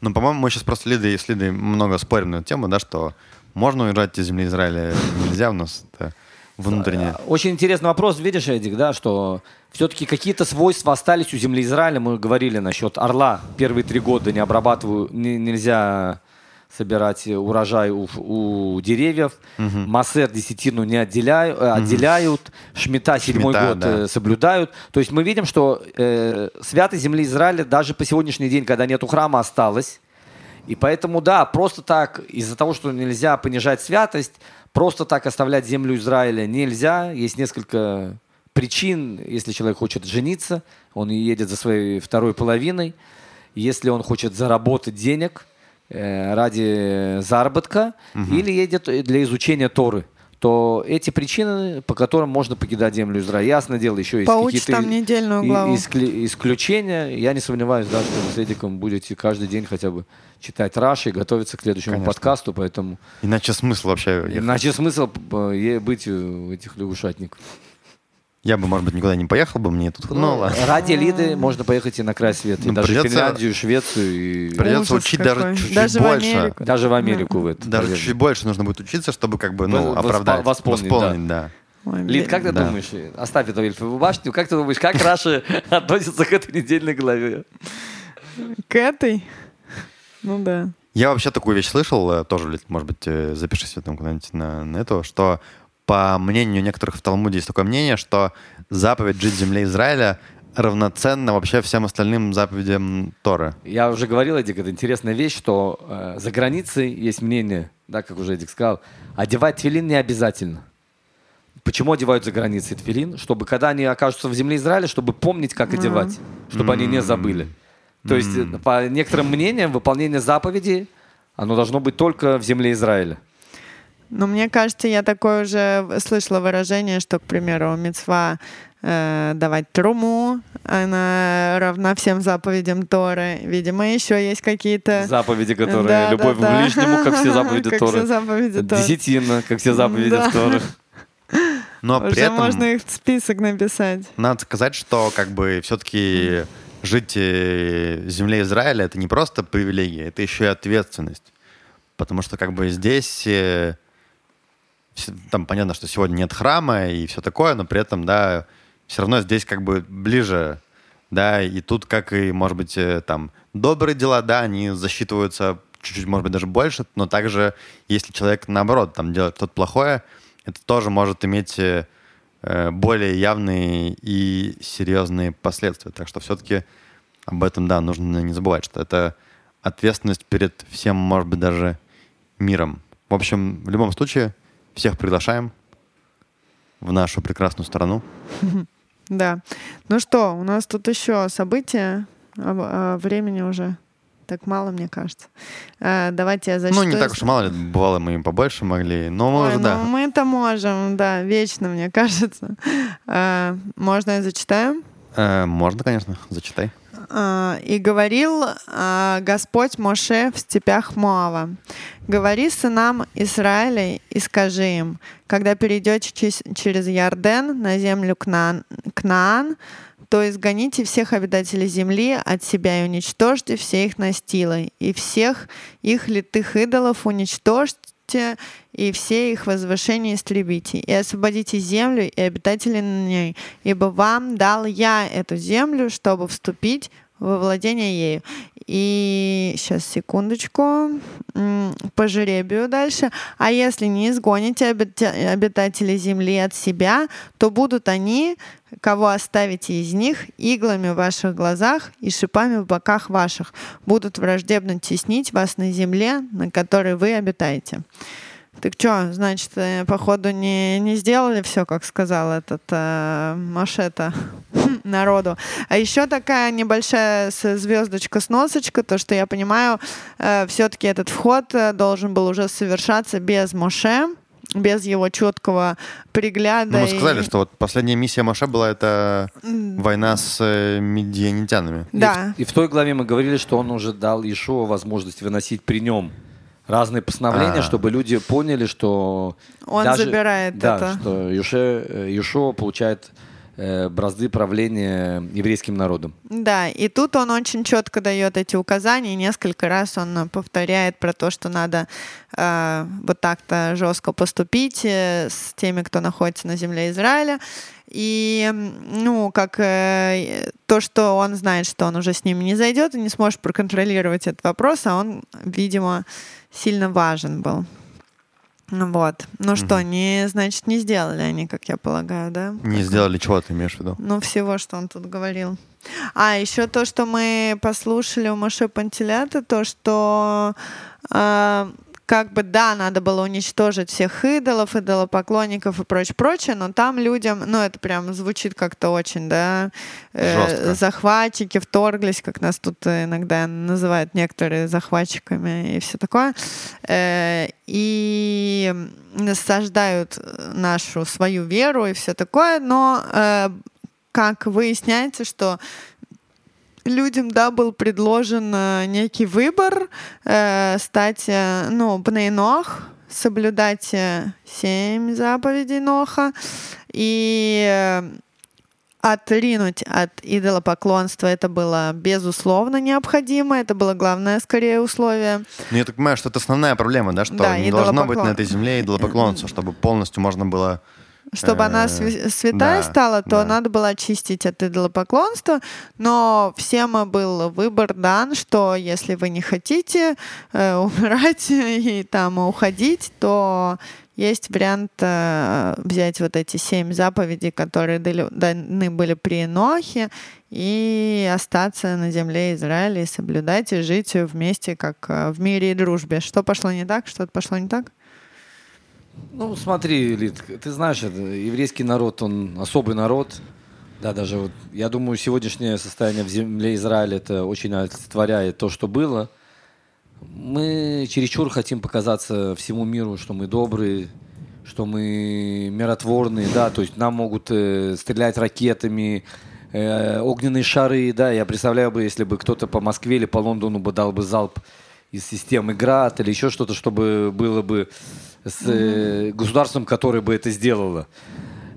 Ну, по-моему, мы сейчас просто Лидой, с Лидой много спорим на эту тему, да, что можно уезжать из земли Израиля, нельзя у нас это внутреннее. Очень интересный вопрос, видишь, Эдик, да, что все-таки какие-то свойства остались у земли Израиля. Мы говорили насчет орла. Первые три года не обрабатываю, не- нельзя собирать урожай у, у деревьев. Массер десятину не отделяю, э, отделяют. Шмита седьмой Шмита, год да. э, соблюдают. То есть мы видим, что э, святой земли Израиля даже по сегодняшний день, когда нету храма, осталось. И поэтому, да, просто так, из-за того, что нельзя понижать святость, просто так оставлять землю Израиля нельзя. Есть несколько причин. Если человек хочет жениться, он едет за своей второй половиной. Если он хочет заработать денег э, ради заработка или едет для изучения Торы, то эти причины, по которым можно покидать землю Израиля. Ясное дело, еще есть какие-то там недельную и- главу. исключения. Я не сомневаюсь, да, что вы с Эдиком будете каждый день хотя бы читать Раши и готовиться к следующему Конечно. подкасту, поэтому Иначе смысл вообще... ехать? иначе смысл э, быть у этих лягушатников. Я бы, может быть, никуда не поехал бы, мне тут... Ну, ладно. ради Лиды можно поехать и на край света, и Ну, даже в придется- Финляндию, Швецию и Придется Ужас учить какой. даже чуть-чуть Даже в больше. Америку. даже в Америку в это. Даже чуть больше нужно будет учиться, чтобы как бы, ну, Вос- оправдать. восполнить, да. Ой, Лид, как ты Да. думаешь, оставь эту эльфовую башню, как ты думаешь, как Раша относится к этой недельной главе? К этой? Ну да. Я вообще такую вещь слышал, э, тоже, Лид, может быть, э, запиши себе там куда-нибудь на, на это, что по мнению некоторых в Талмуде есть такое мнение, что заповедь жить в земле Израиля равноценна вообще всем остальным заповедям Торы. Я уже говорил, Эдик, это интересная вещь, что э, за границей есть мнение, да, как уже Эдик сказал, одевать твилин не обязательно. Почему одевают за границей тфилин? Чтобы когда они окажутся в земле Израиля, чтобы помнить, как одевать, чтобы они не забыли. То есть, э, по некоторым мнениям, выполнение заповеди, оно должно быть только в земле Израиля. Но мне кажется, я такое уже слышала выражение, что, к примеру, мецва э, давать труму, она равна всем заповедям Торы. Видимо, еще есть какие-то... Заповеди, которые... Да, Любовь да, да. к ближнему, как все заповеди Как Торы. все заповеди Торы. Десятина, как все заповеди Да. Торы. Но Уже при этом можно их в список написать. надо сказать, что как бы все-таки жить э, в земле Израиля это не просто привилегия, это еще и ответственность. Потому что как бы здесь э, там понятно, что сегодня нет храма и все такое, но при этом, да, все равно здесь как бы ближе, да, и тут, как и, может быть, э, там, добрые дела, да, они засчитываются чуть-чуть, может быть, даже больше, но также, если человек, наоборот, там, делает что-то плохое, это тоже может иметь э, э, более явные и серьезные последствия. Так что все-таки об этом, да, нужно не забывать, что это ответственность перед всем, может быть, даже миром. В общем, в любом случае, всех приглашаем в нашу прекрасную страну. Да. Ну что, у нас тут еще события. А, а времени уже так мало, мне кажется. А, давайте я зачитаю. Ну, не так уж мало бывало, мы им побольше могли, но мы Ой, уже, ну да. мы-то можем, да, вечно, мне кажется. А, можно я зачитаю? Э, можно, конечно, зачитай. А, И говорил а, Господь Моше в степях Моава. Говори сынам Израиля и скажи им, когда перейдете через Ярден на землю Кнаан, Кнаан, то изгоните всех обитателей земли от себя и уничтожьте все их настилы, и всех их литых идолов уничтожьте, и все их возвышения истребите, и освободите землю и обитателей на ней, ибо вам дал я эту землю, чтобы вступить во владение ею. И сейчас, секундочку, по жеребию дальше. А если не изгоните обита- обитателей земли от себя, то будут они, кого оставите из них, иглами в ваших глазах и шипами в боках ваших, будут враждебно теснить вас на земле, на которой вы обитаете. Так что, значит, э, походу не, не сделали все, как сказал этот э, Машета народу. А еще такая небольшая с- звездочка, сносочка, то, что я понимаю, все-таки этот вход э, должен был уже совершаться без Моше, без его четкого пригляда. Ну, мы и- сказали, что вот последняя миссия Моше была это война с э, медианитянами. Да. И в той главе мы говорили, что он уже дал Иешуа возможность выносить при нем разные постановления, А. чтобы люди поняли, что... Он даже- забирает да, это. что э, Иешуа получает э, бразды правления еврейским народом. Да, и тут он очень четко дает эти указания, несколько раз он э, повторяет про то, что надо э, вот так-то жестко поступить э, с теми, кто находится на земле Израиля. И, ну, как э, то, что он знает, что он уже с ними не зайдет и не сможет проконтролировать этот вопрос, а он, видимо, сильно важен был. Ну Вот. Ну что, не, значит, не сделали они, как я полагаю, да? Не сделали чего ты имеешь в виду? Ну, всего, что он тут говорил. А, еще то, что мы послушали у Маше Пантелята, то, что а, как бы, да, надо было уничтожить всех идолов, идолопоклонников и прочее, прочее, но там людям, ну, это прям звучит как-то очень, да, э, захватчики вторглись, как нас тут иногда называют некоторые захватчиками и все такое, э, и насаждают нашу свою веру и все такое, но э, как выясняется, что людям, да, был предложен э, некий выбор э, стать, э, ну, бнейнох, соблюдать э, семь заповедей Ноха и отринуть от идолопоклонства это было безусловно необходимо, это было главное скорее условие. Ну, я так понимаю, что это основная проблема, да, что Да, не должно быть на этой земле идолопоклонства, чтобы полностью можно было... Чтобы она Э, святая да, стала, то да. надо было очистить от идолопоклонства. Но всем был выбор дан, что если вы не хотите э, умирать и там уходить, то есть вариант э, взять вот эти семь заповедей, которые дали- даны были при Нохе, и остаться на земле Израиля и соблюдать и жить вместе, как э, в мире и дружбе. Что пошло не так? Что-то пошло не так? Ну, смотри, Лид, ты знаешь, это, еврейский народ, он особый народ. Да, даже вот, я думаю, сегодняшнее состояние в земле Израиля это очень олицетворяет то, что было. Мы чересчур хотим показаться всему миру, что мы добрые, что мы миротворные, да, то есть нам могут э, стрелять ракетами, э, огненные шары, да, я представляю бы, если бы кто-то по Москве или по Лондону бы дал бы залп из системы ГРАД или еще что-то, чтобы было бы с э, государством, которое бы это сделало.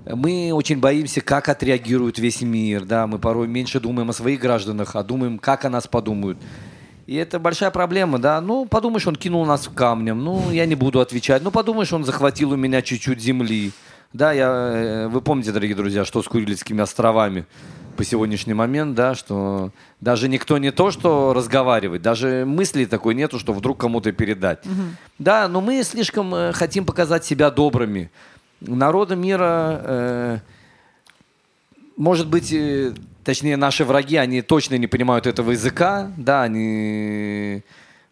Мы очень боимся, как отреагирует весь мир, да, мы порой меньше думаем о своих гражданах, а думаем, как о нас подумают. И это большая проблема, да. Ну, подумаешь, он кинул нас камнем, ну, я не буду отвечать. Ну, подумаешь, он захватил у меня чуть-чуть земли. Да, я, э, вы помните, дорогие друзья, что с Курильскими островами по сегодняшний момент, да, что даже никто не то, что разговаривает, даже мысли такой нету, что вдруг кому-то передать. Угу. Да, но мы слишком э, хотим показать себя добрыми. Народы мира, э, может быть, э, точнее, наши враги, они точно не понимают этого языка, да, они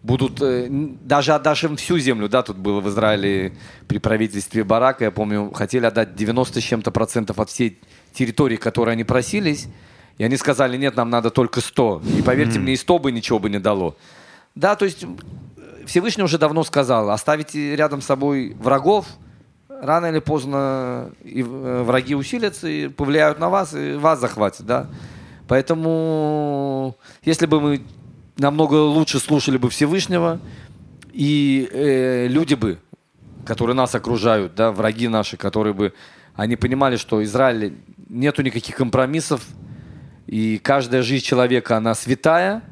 будут, э, даже отдашь всю землю, да, тут было в Израиле при правительстве Барака, я помню, хотели отдать 90 с чем-то процентов от всей территории, которые они просились, и они сказали, нет, нам надо только 100. И поверьте mm. мне, и 100 бы ничего бы не дало. Да, то есть Всевышний уже давно сказал, оставите рядом с собой врагов, рано или поздно и э, враги усилятся и повлияют на вас, и вас захватят, да. Поэтому, если бы мы намного лучше слушали бы Всевышнего, и э, люди бы, которые нас окружают, да, враги наши, которые бы, они понимали, что Израиль нету никаких компромиссов, и каждая жизнь человека, она святая,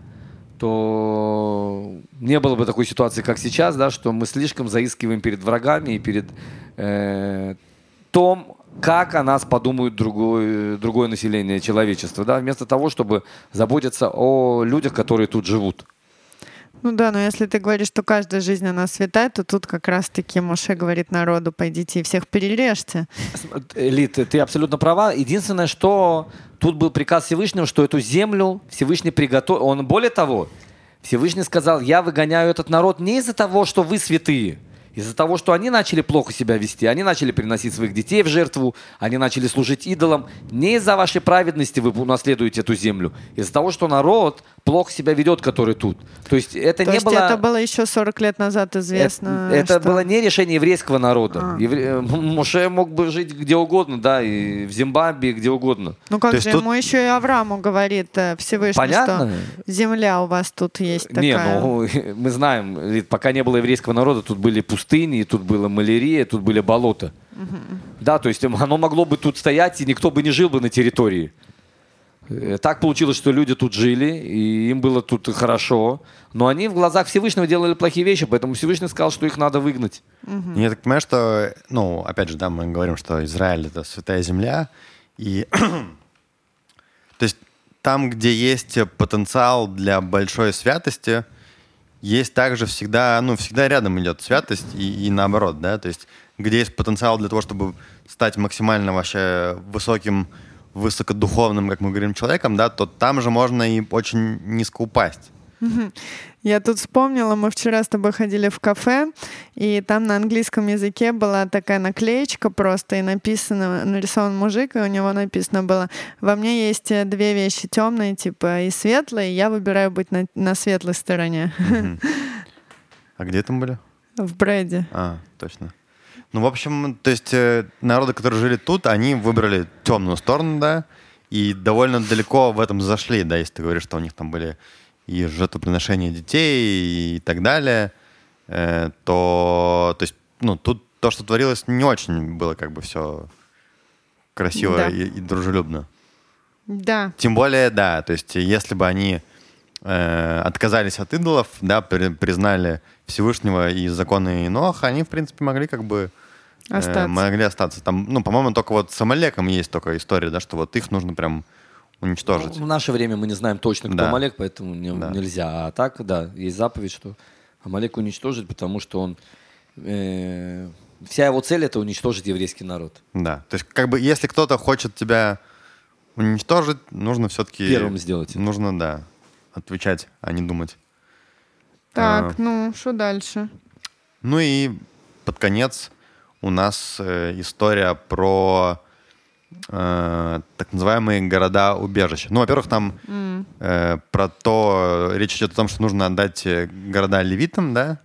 то не было бы такой ситуации, как сейчас, да, что мы слишком заискиваем перед врагами и перед э, том, как о нас подумают другое, другое население человечества, да, вместо того, чтобы заботиться о людях, которые тут живут. Ну да, но если ты говоришь, что каждая жизнь она святая, то тут как раз-таки Моше говорит народу, пойдите и всех перережьте. Лид, ты абсолютно права. Единственное, что тут был приказ Всевышнего, что эту землю Всевышний приготовил. Он более того, Всевышний сказал, я выгоняю этот народ не из-за того, что вы святые, из-за того, что они начали плохо себя вести, они начали приносить своих детей в жертву, они начали служить идолам. Не из-за вашей праведности вы унаследуете эту землю, из-за того, что народ плохо себя ведет, который тут. То есть это То не есть было... это было еще 40 лет назад известно. Это, это что... было не решение еврейского народа. А. Евре... Моше мог бы жить где угодно, да, и в Зимбабве, где угодно. Ну как То же, есть ему еще и Аврааму говорит э, Всевышний, Понятно? что земля у вас тут есть такая. Не, ну мы знаем, пока не было еврейского народа, тут были пустыни, тут была малярия, тут были болота. Да, то есть оно могло бы тут стоять, и никто бы не жил бы на территории. Э, Так получилось, что люди тут жили, и им было тут хорошо. Но они в глазах Всевышнего делали плохие вещи, поэтому Всевышний сказал, что их надо выгнать. Я так понимаю, что, ну, опять же, да, мы говорим, что Израиль — это святая земля, и то есть там, где есть потенциал для большой святости, есть также всегда, ну, всегда рядом идет святость и, и наоборот, да, то есть где есть потенциал для того, чтобы стать максимально вообще высоким, высокодуховным, как мы говорим, человеком, да, то там же можно и очень низко упасть. Я тут вспомнила, мы вчера с тобой ходили в кафе, и там на английском языке была такая наклеечка просто, и написано, нарисован мужик, и у него написано было, во мне есть э, две вещи, темные, типа, и светлые, и я выбираю быть на, на светлой стороне. А где там были? В бреде. А, точно. Ну, в общем, то есть э, народы, которые жили тут, они выбрали темную сторону, да, и довольно далеко в этом зашли, да, если ты говоришь, что у них там были и жертвоприношения детей и так далее, э, то, то есть, ну, тут то, что творилось, не очень было как бы все красиво Да. и, и дружелюбно. Да. Тем более, да, то есть если бы они э, отказались от идолов, да, при- признали Всевышнего и законы Иноха, они, в принципе, могли как бы э, Остаться. могли остаться. Там, ну, по-моему, только вот с Амалеком есть только история, да, что вот их нужно прям уничтожить. В наше время мы не знаем точно, кто Да. Амалек, поэтому не- Да. нельзя. А так, да, есть заповедь, что Амалек уничтожить, потому что он... э, вся его цель — это уничтожить еврейский народ. Да. То есть, как бы, если кто-то хочет тебя уничтожить, нужно все-таки... Первым сделать это. Нужно, да, отвечать, а не думать. Так, А. ну, что дальше? Ну и под конец у нас э, история про э, так называемые города-убежища. Ну, во-первых, там э, про то, речь идет о том, что нужно отдать э, города левитам, да?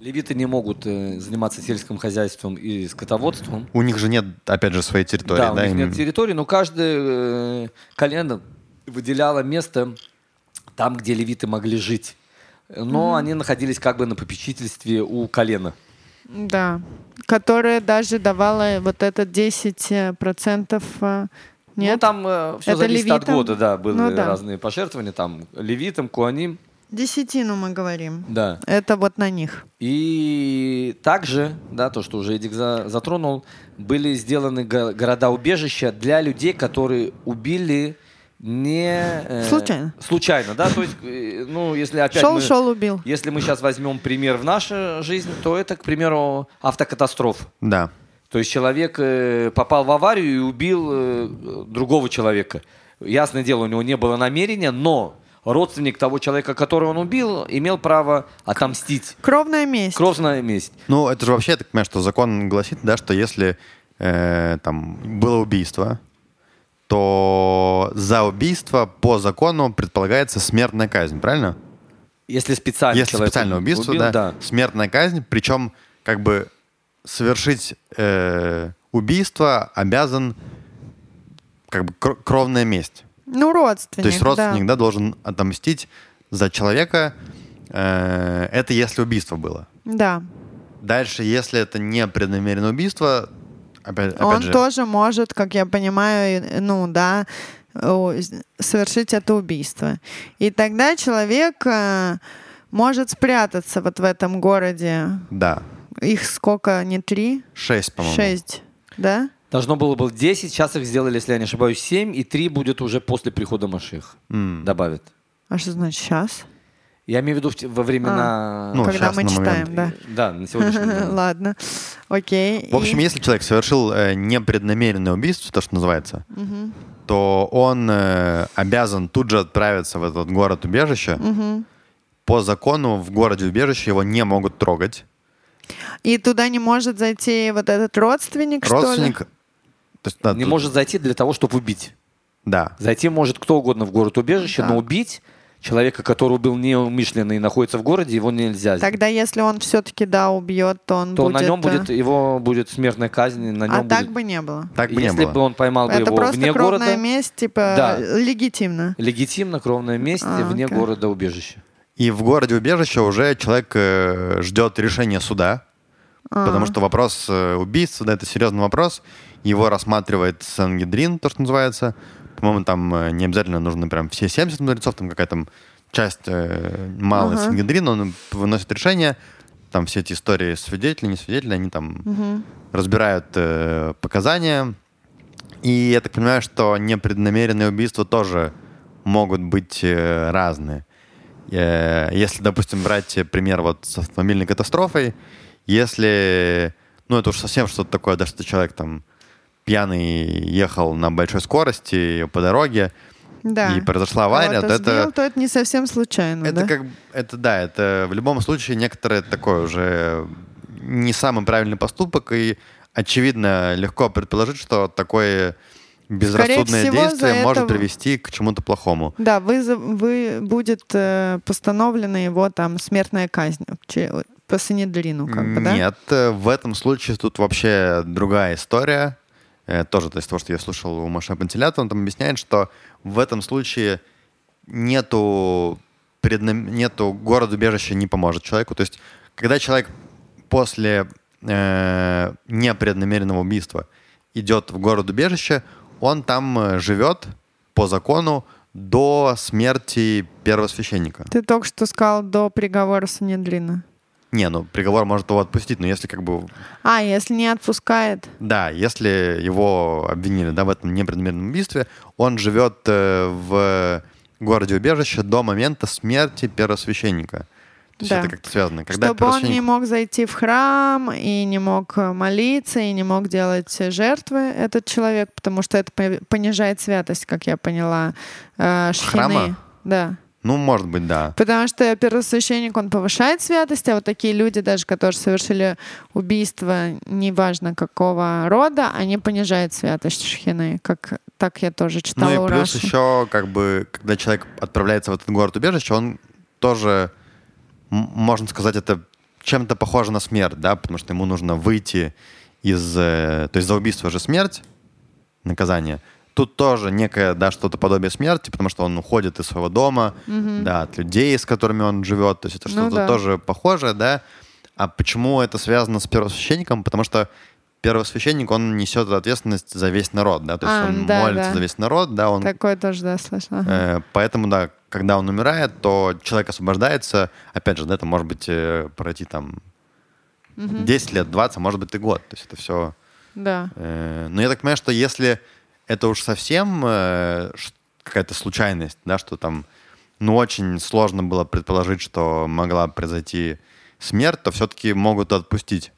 Левиты не могут э, заниматься сельским хозяйством и скотоводством. У них же нет, опять же, своей территории. Да, у них им- нет территории, но каждое э, колено выделяло место там, где левиты могли жить. Но они находились как бы на попечительстве у колена. Да. Которая даже давала вот это 10% процентов. э, Нет? Ну, там все Это зависит от левитам? года, да, были Ну да. разные пожертвования, там, левитам, куаним, Десятину мы говорим. да. Это вот на них. И также, да, то, что уже Эдик за- затронул, были сделаны го- города-убежища для людей, которые убили не... э, Случайно. Случайно, да, то есть, э, ну, если опять Шел, мы- шел, убил. Если мы сейчас возьмем пример в нашу жизнь, то это, к примеру, автокатастроф. Да. То есть человек э, попал в аварию и убил э, другого человека. Ясное дело, у него не было намерения, но родственник того человека, которого он убил, имел право отомстить. Кровная месть. Кровная месть. Ну, это же вообще, я так понимаю, что закон гласит, да, что если э, там было убийство, то за убийство по закону предполагается смертная казнь, правильно? Если специально Если специальное убийство, убил, да, смертная казнь, причем как бы совершить э, убийство обязан как бы кр- кровная месть. Ну, родственник. То есть родственник, да. да, должен отомстить за человека. э, это если убийство было. Да. Дальше, если это не преднамеренное убийство, опять, опять Он же, тоже может, как я понимаю, ну да, совершить это убийство. И тогда человек э, может спрятаться вот в этом городе. да, Их сколько? Не три? шесть, по-моему. Шесть. Да? Должно было быть 10, сейчас их сделали, если я не ошибаюсь, 7, и 3 будет уже после прихода Маших. М. Добавят. А что значит сейчас? Я имею в виду во времена... Ну, Когда щас, мы на момент. читаем, да. Да, на сегодняшний день. Ладно. Окей. В общем, И- если человек совершил э, непреднамеренное убийство, то, что называется, то он э, обязан тут же отправиться в этот город-убежище. По закону в городе-убежище его не могут трогать. И туда не может зайти вот этот родственник, Родственник... что ли? То есть, да, Не тут- может зайти для того, чтобы убить. Да. Зайти может кто угодно в город-убежище, Да. но убить человека, который убил неумышленно и находится в городе, его нельзя. Тогда, если он все-таки, да, убьет, то он то будет... на нем э, будет, его будет смертная казнь, на нем А будет... так бы не было. Так бы не Если было. бы он поймал бы Это его просто вне кровная города, месть, типа, Да. легитимно. легитимно кровное месте А, вне окей. города-убежища. И в городе-убежище уже человек э, ждет решения суда, А. потому что вопрос э, убийства, да, это серьезный вопрос. Его рассматривает Сангедрин, то, что называется. По-моему, там э, не обязательно нужно прям все 70 мудрецов, там какая-то часть э, малый Ага. Сангедрин, он выносит решение. Там все эти истории свидетели, не свидетели, они там Мгм. разбирают э, показания. И я так понимаю, что непреднамеренные убийства тоже могут быть э, разные. Э, Если, допустим, брать пример вот с автомобильной катастрофой, если, ну это уж совсем что-то такое, да, что человек там пьяный ехал на большой скорости по дороге, Да. и произошла авария, Кого-то то это, сбил, то это не совсем случайно, это да? как, это да, это в любом случае некоторое такое уже не самый правильный поступок, и очевидно легко предположить, что такое безрассудное всего, действие может это- привести к чему-то плохому. Да, вы, вы будет э, постановлена его там смертная казнь по Санедрину, как бы, да? Нет, в этом случае тут вообще другая история. Э, Тоже, то есть то, что я слушал у Маши Пантелята, он там объясняет, что в этом случае нету, преднам- нету город-убежища не поможет человеку. То есть когда человек после э, непреднамеренного убийства идет в город-убежище, он там э, живет по закону до смерти первосвященника. Ты только что сказал до приговора Санедрина. Не, ну приговор может его отпустить, но если как бы А, если не отпускает. Да, если его обвинили да, в этом непреднамеренном убийстве, он живет э, в городе-убежище до момента смерти первосвященника. То есть Да. это как-то связано. Когда Чтобы он не первосвященник- мог зайти в храм и не мог э, молиться, и не мог делать жертвы, этот человек, потому что это по- понижает святость, как я поняла, э, шхины. Храма? Да. Ну, может быть, да. Потому что первосвященник, он повышает святость, а вот такие люди, даже которые совершили убийство, неважно какого рода, они понижают святость шхины, как так я тоже читала ну и плюс Раши. еще, как бы, когда человек отправляется в этот город-убежище, он тоже, можно сказать, это чем-то похоже на смерть, да, потому что ему нужно выйти из... э, То есть за убийство же смерть, наказание. Тут тоже некое, да, что-то подобие смерти, потому что он уходит из своего дома, да, от людей, с которыми он живет. То есть это Ну что-то да. тоже похожее, да. А почему это связано с первосвященником? Потому что первосвященник, он несет ответственность за весь народ, да, то есть А, он да, молится да. за весь народ, да, он Такое тоже, да, слышала. Э, Поэтому, да, когда он умирает, то человек освобождается. Опять же, да, это может быть э, пройти там 10 лет, 20, а может быть и год. То есть это все... Да. Но я так понимаю, что если это уж совсем э, какая-то случайность, да, что там, ну, очень сложно было предположить, что могла произойти смерть, то все-таки могут отпустить.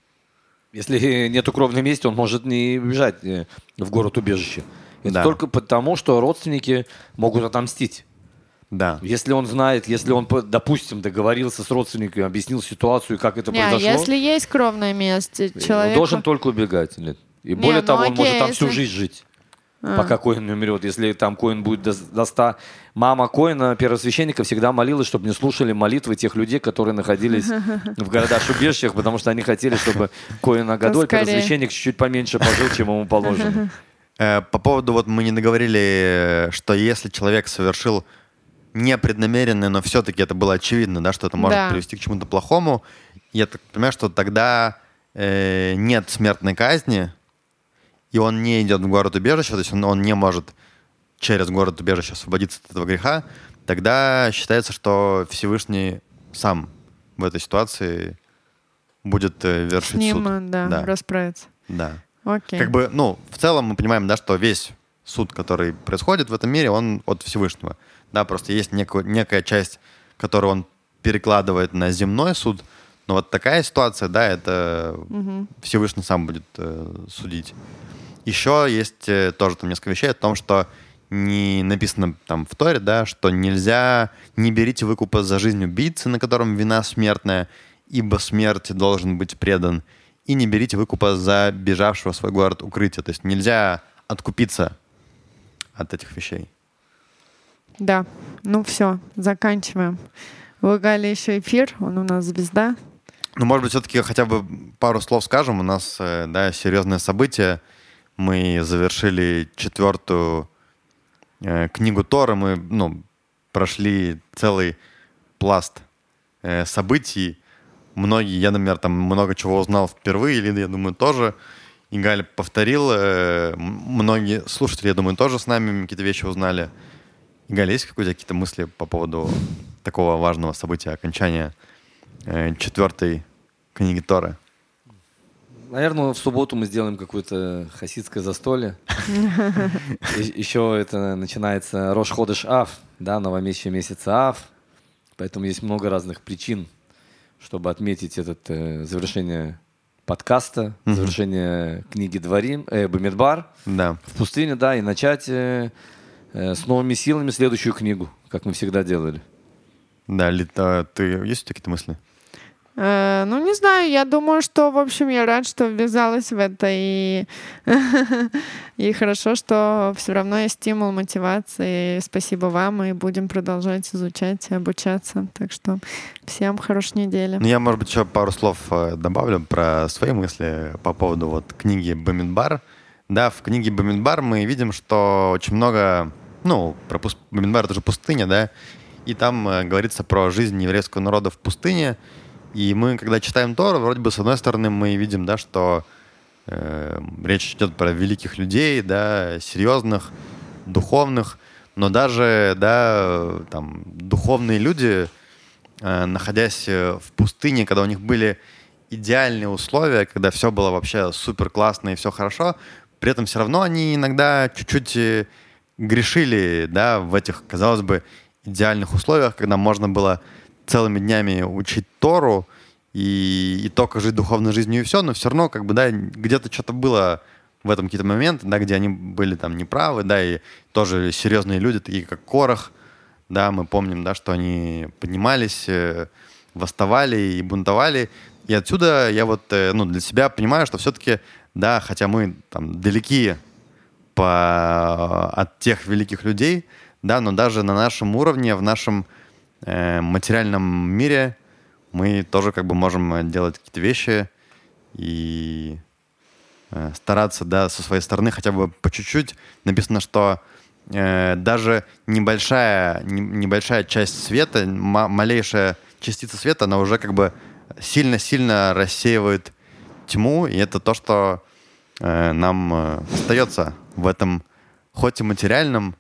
Если нету кровной мести, он может не бежать э, в город-убежище. Это Да. только потому, что родственники могут отомстить. Да. Если он знает, если он, допустим, договорился с родственниками, объясил ситуацию, как это Не, произошло, если есть кровное место, он человек... должен только убегать. Нет. И более ну того, он окей, может там всю если- жизнь жить. А. Пока Коин не умрет. Если там Коин будет до, до 100... Мама Коина, первосвященника, всегда молилась, чтобы не слушали молитвы тех людей, которые находились в городах-убежищах, потому что они хотели, чтобы Коин Агадоль, первосвященник, чуть-чуть поменьше пожил, чем ему положено. Э, По поводу, вот мы не договорили, э, что если человек совершил непреднамеренное, но все-таки это было очевидно, да, что это может Да. привести к чему-то плохому, я так понимаю, что тогда э, нет смертной казни, и он не идет в город-убежище, то есть он, он не может через город-убежище освободиться от этого греха, тогда считается, что Всевышний сам в этой ситуации будет э, С вершить ним, суд. э, да, да, расправиться. да. Окей. Как бы, ну, в целом мы понимаем, да, что весь суд, который происходит в этом мире, он от Всевышнего. Да, просто есть неко- некая часть, которую он перекладывает на земной суд, но вот такая ситуация, да, это Всевышний сам будет э, судить. Еще есть э, тоже там несколько вещей о том, что не написано там в Торе, да, что нельзя, не берите выкупа за жизнь убийцы, на котором вина смертная, ибо смерти должен быть предан, и не берите выкупа за бежавшего в свой город укрытия. То есть нельзя откупиться от этих вещей. Да, ну все, заканчиваем. Вы Галя еще эфир, он у нас звезда. Ну, может быть, все-таки хотя бы пару слов скажем. У нас, э, да, серьезное событие. Мы завершили четвертую э, книгу Тора. Мы, ну, прошли целый пласт э, событий. Многие, я, например, там много чего узнал впервые, Лида, я думаю, тоже. И Галя повторил. э, многие слушатели, я думаю, тоже с нами какие-то вещи узнали. И, Галя, есть какие-то какие-то мысли по поводу такого важного события, окончания э, четвертой книги Торы? Наверное, в субботу мы сделаем какое-то хасидское застолье. Еще это начинается Рош Ходыш Ав, да, новомесячный месяц Ав. Поэтому есть много разных причин, чтобы отметить этот э, завершение подкаста, завершение книги Дворим, э, Бамидбар Да. в пустыне, да, и начать э, э, с новыми силами следующую книгу, как мы всегда делали. Да, Лита, ты есть какие-то мысли? Э, ну, не знаю, я думаю, что, в общем, я рад, что ввязалась в это, и, и хорошо, что все равно есть стимул, мотивация, и спасибо вам, и будем продолжать изучать и обучаться. Так что всем хорошей недели. Ну, я, может быть, еще пару слов э, добавлю про свои мысли по поводу вот книги Бамидбар. Да, в книге Бамидбар мы видим, что очень много, ну, про пус- Бамидбар это же пустыня, да, и там э, говорится про жизнь еврейского народа в пустыне. И мы, когда читаем Тору, вроде бы, с одной стороны, мы видим, да, что э, речь идет про великих людей, да, серьезных, духовных, но даже, да, там, духовные люди, э, находясь э, в пустыне, когда у них были идеальные условия, когда все было вообще супер классно и все хорошо, при этом все равно они иногда чуть-чуть э, грешили, да, в этих, казалось бы, идеальных условиях, когда можно было целыми днями учить Тору и, и только жить духовной жизнью и все, но все равно как бы, да, где-то что-то было в этом какие-то моменты, да, где они были там неправы, да, и тоже серьезные люди, такие как Корах, да, мы помним, да, что они поднимались, э, восставали и бунтовали. И отсюда я вот, э, ну, для себя понимаю, что все-таки, да, хотя мы там далеки по, от тех великих людей, да, но даже на нашем уровне, в нашем материальном мире мы тоже как бы можем э, делать какие-то вещи и э, стараться, да, со своей стороны хотя бы по чуть-чуть. Написано, что э, даже небольшая, не, небольшая часть света, малейшая частица света, она уже как бы сильно-сильно рассеивает тьму, и это то, что э, нам э, остается в этом, хоть и материальном,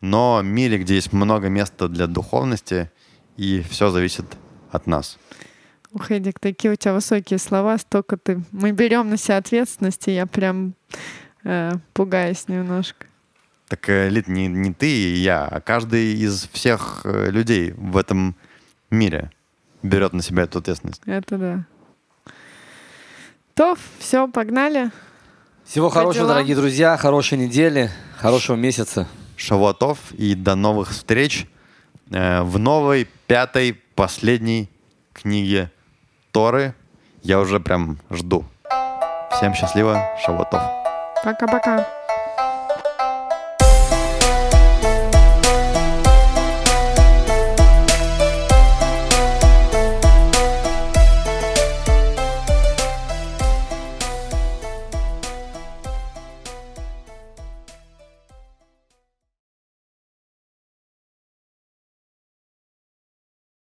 но мире, где есть много места для духовности, и все зависит от нас. Ух, Эдик, такие у тебя высокие слова, столько ты... Мы берем на себя ответственность, и я прям э, пугаюсь немножко. Так, э, Лид, не, не ты и я, а каждый из всех э, людей в этом мире берет на себя эту ответственность. Это да. То, все, погнали. Всего хорошего, дорогие друзья, хорошей недели, хорошего месяца. Шавуатов и до новых встреч в новой пятой последней книге Торы. Я уже прям жду. Всем счастливо, Шавуатов. Пока-пока.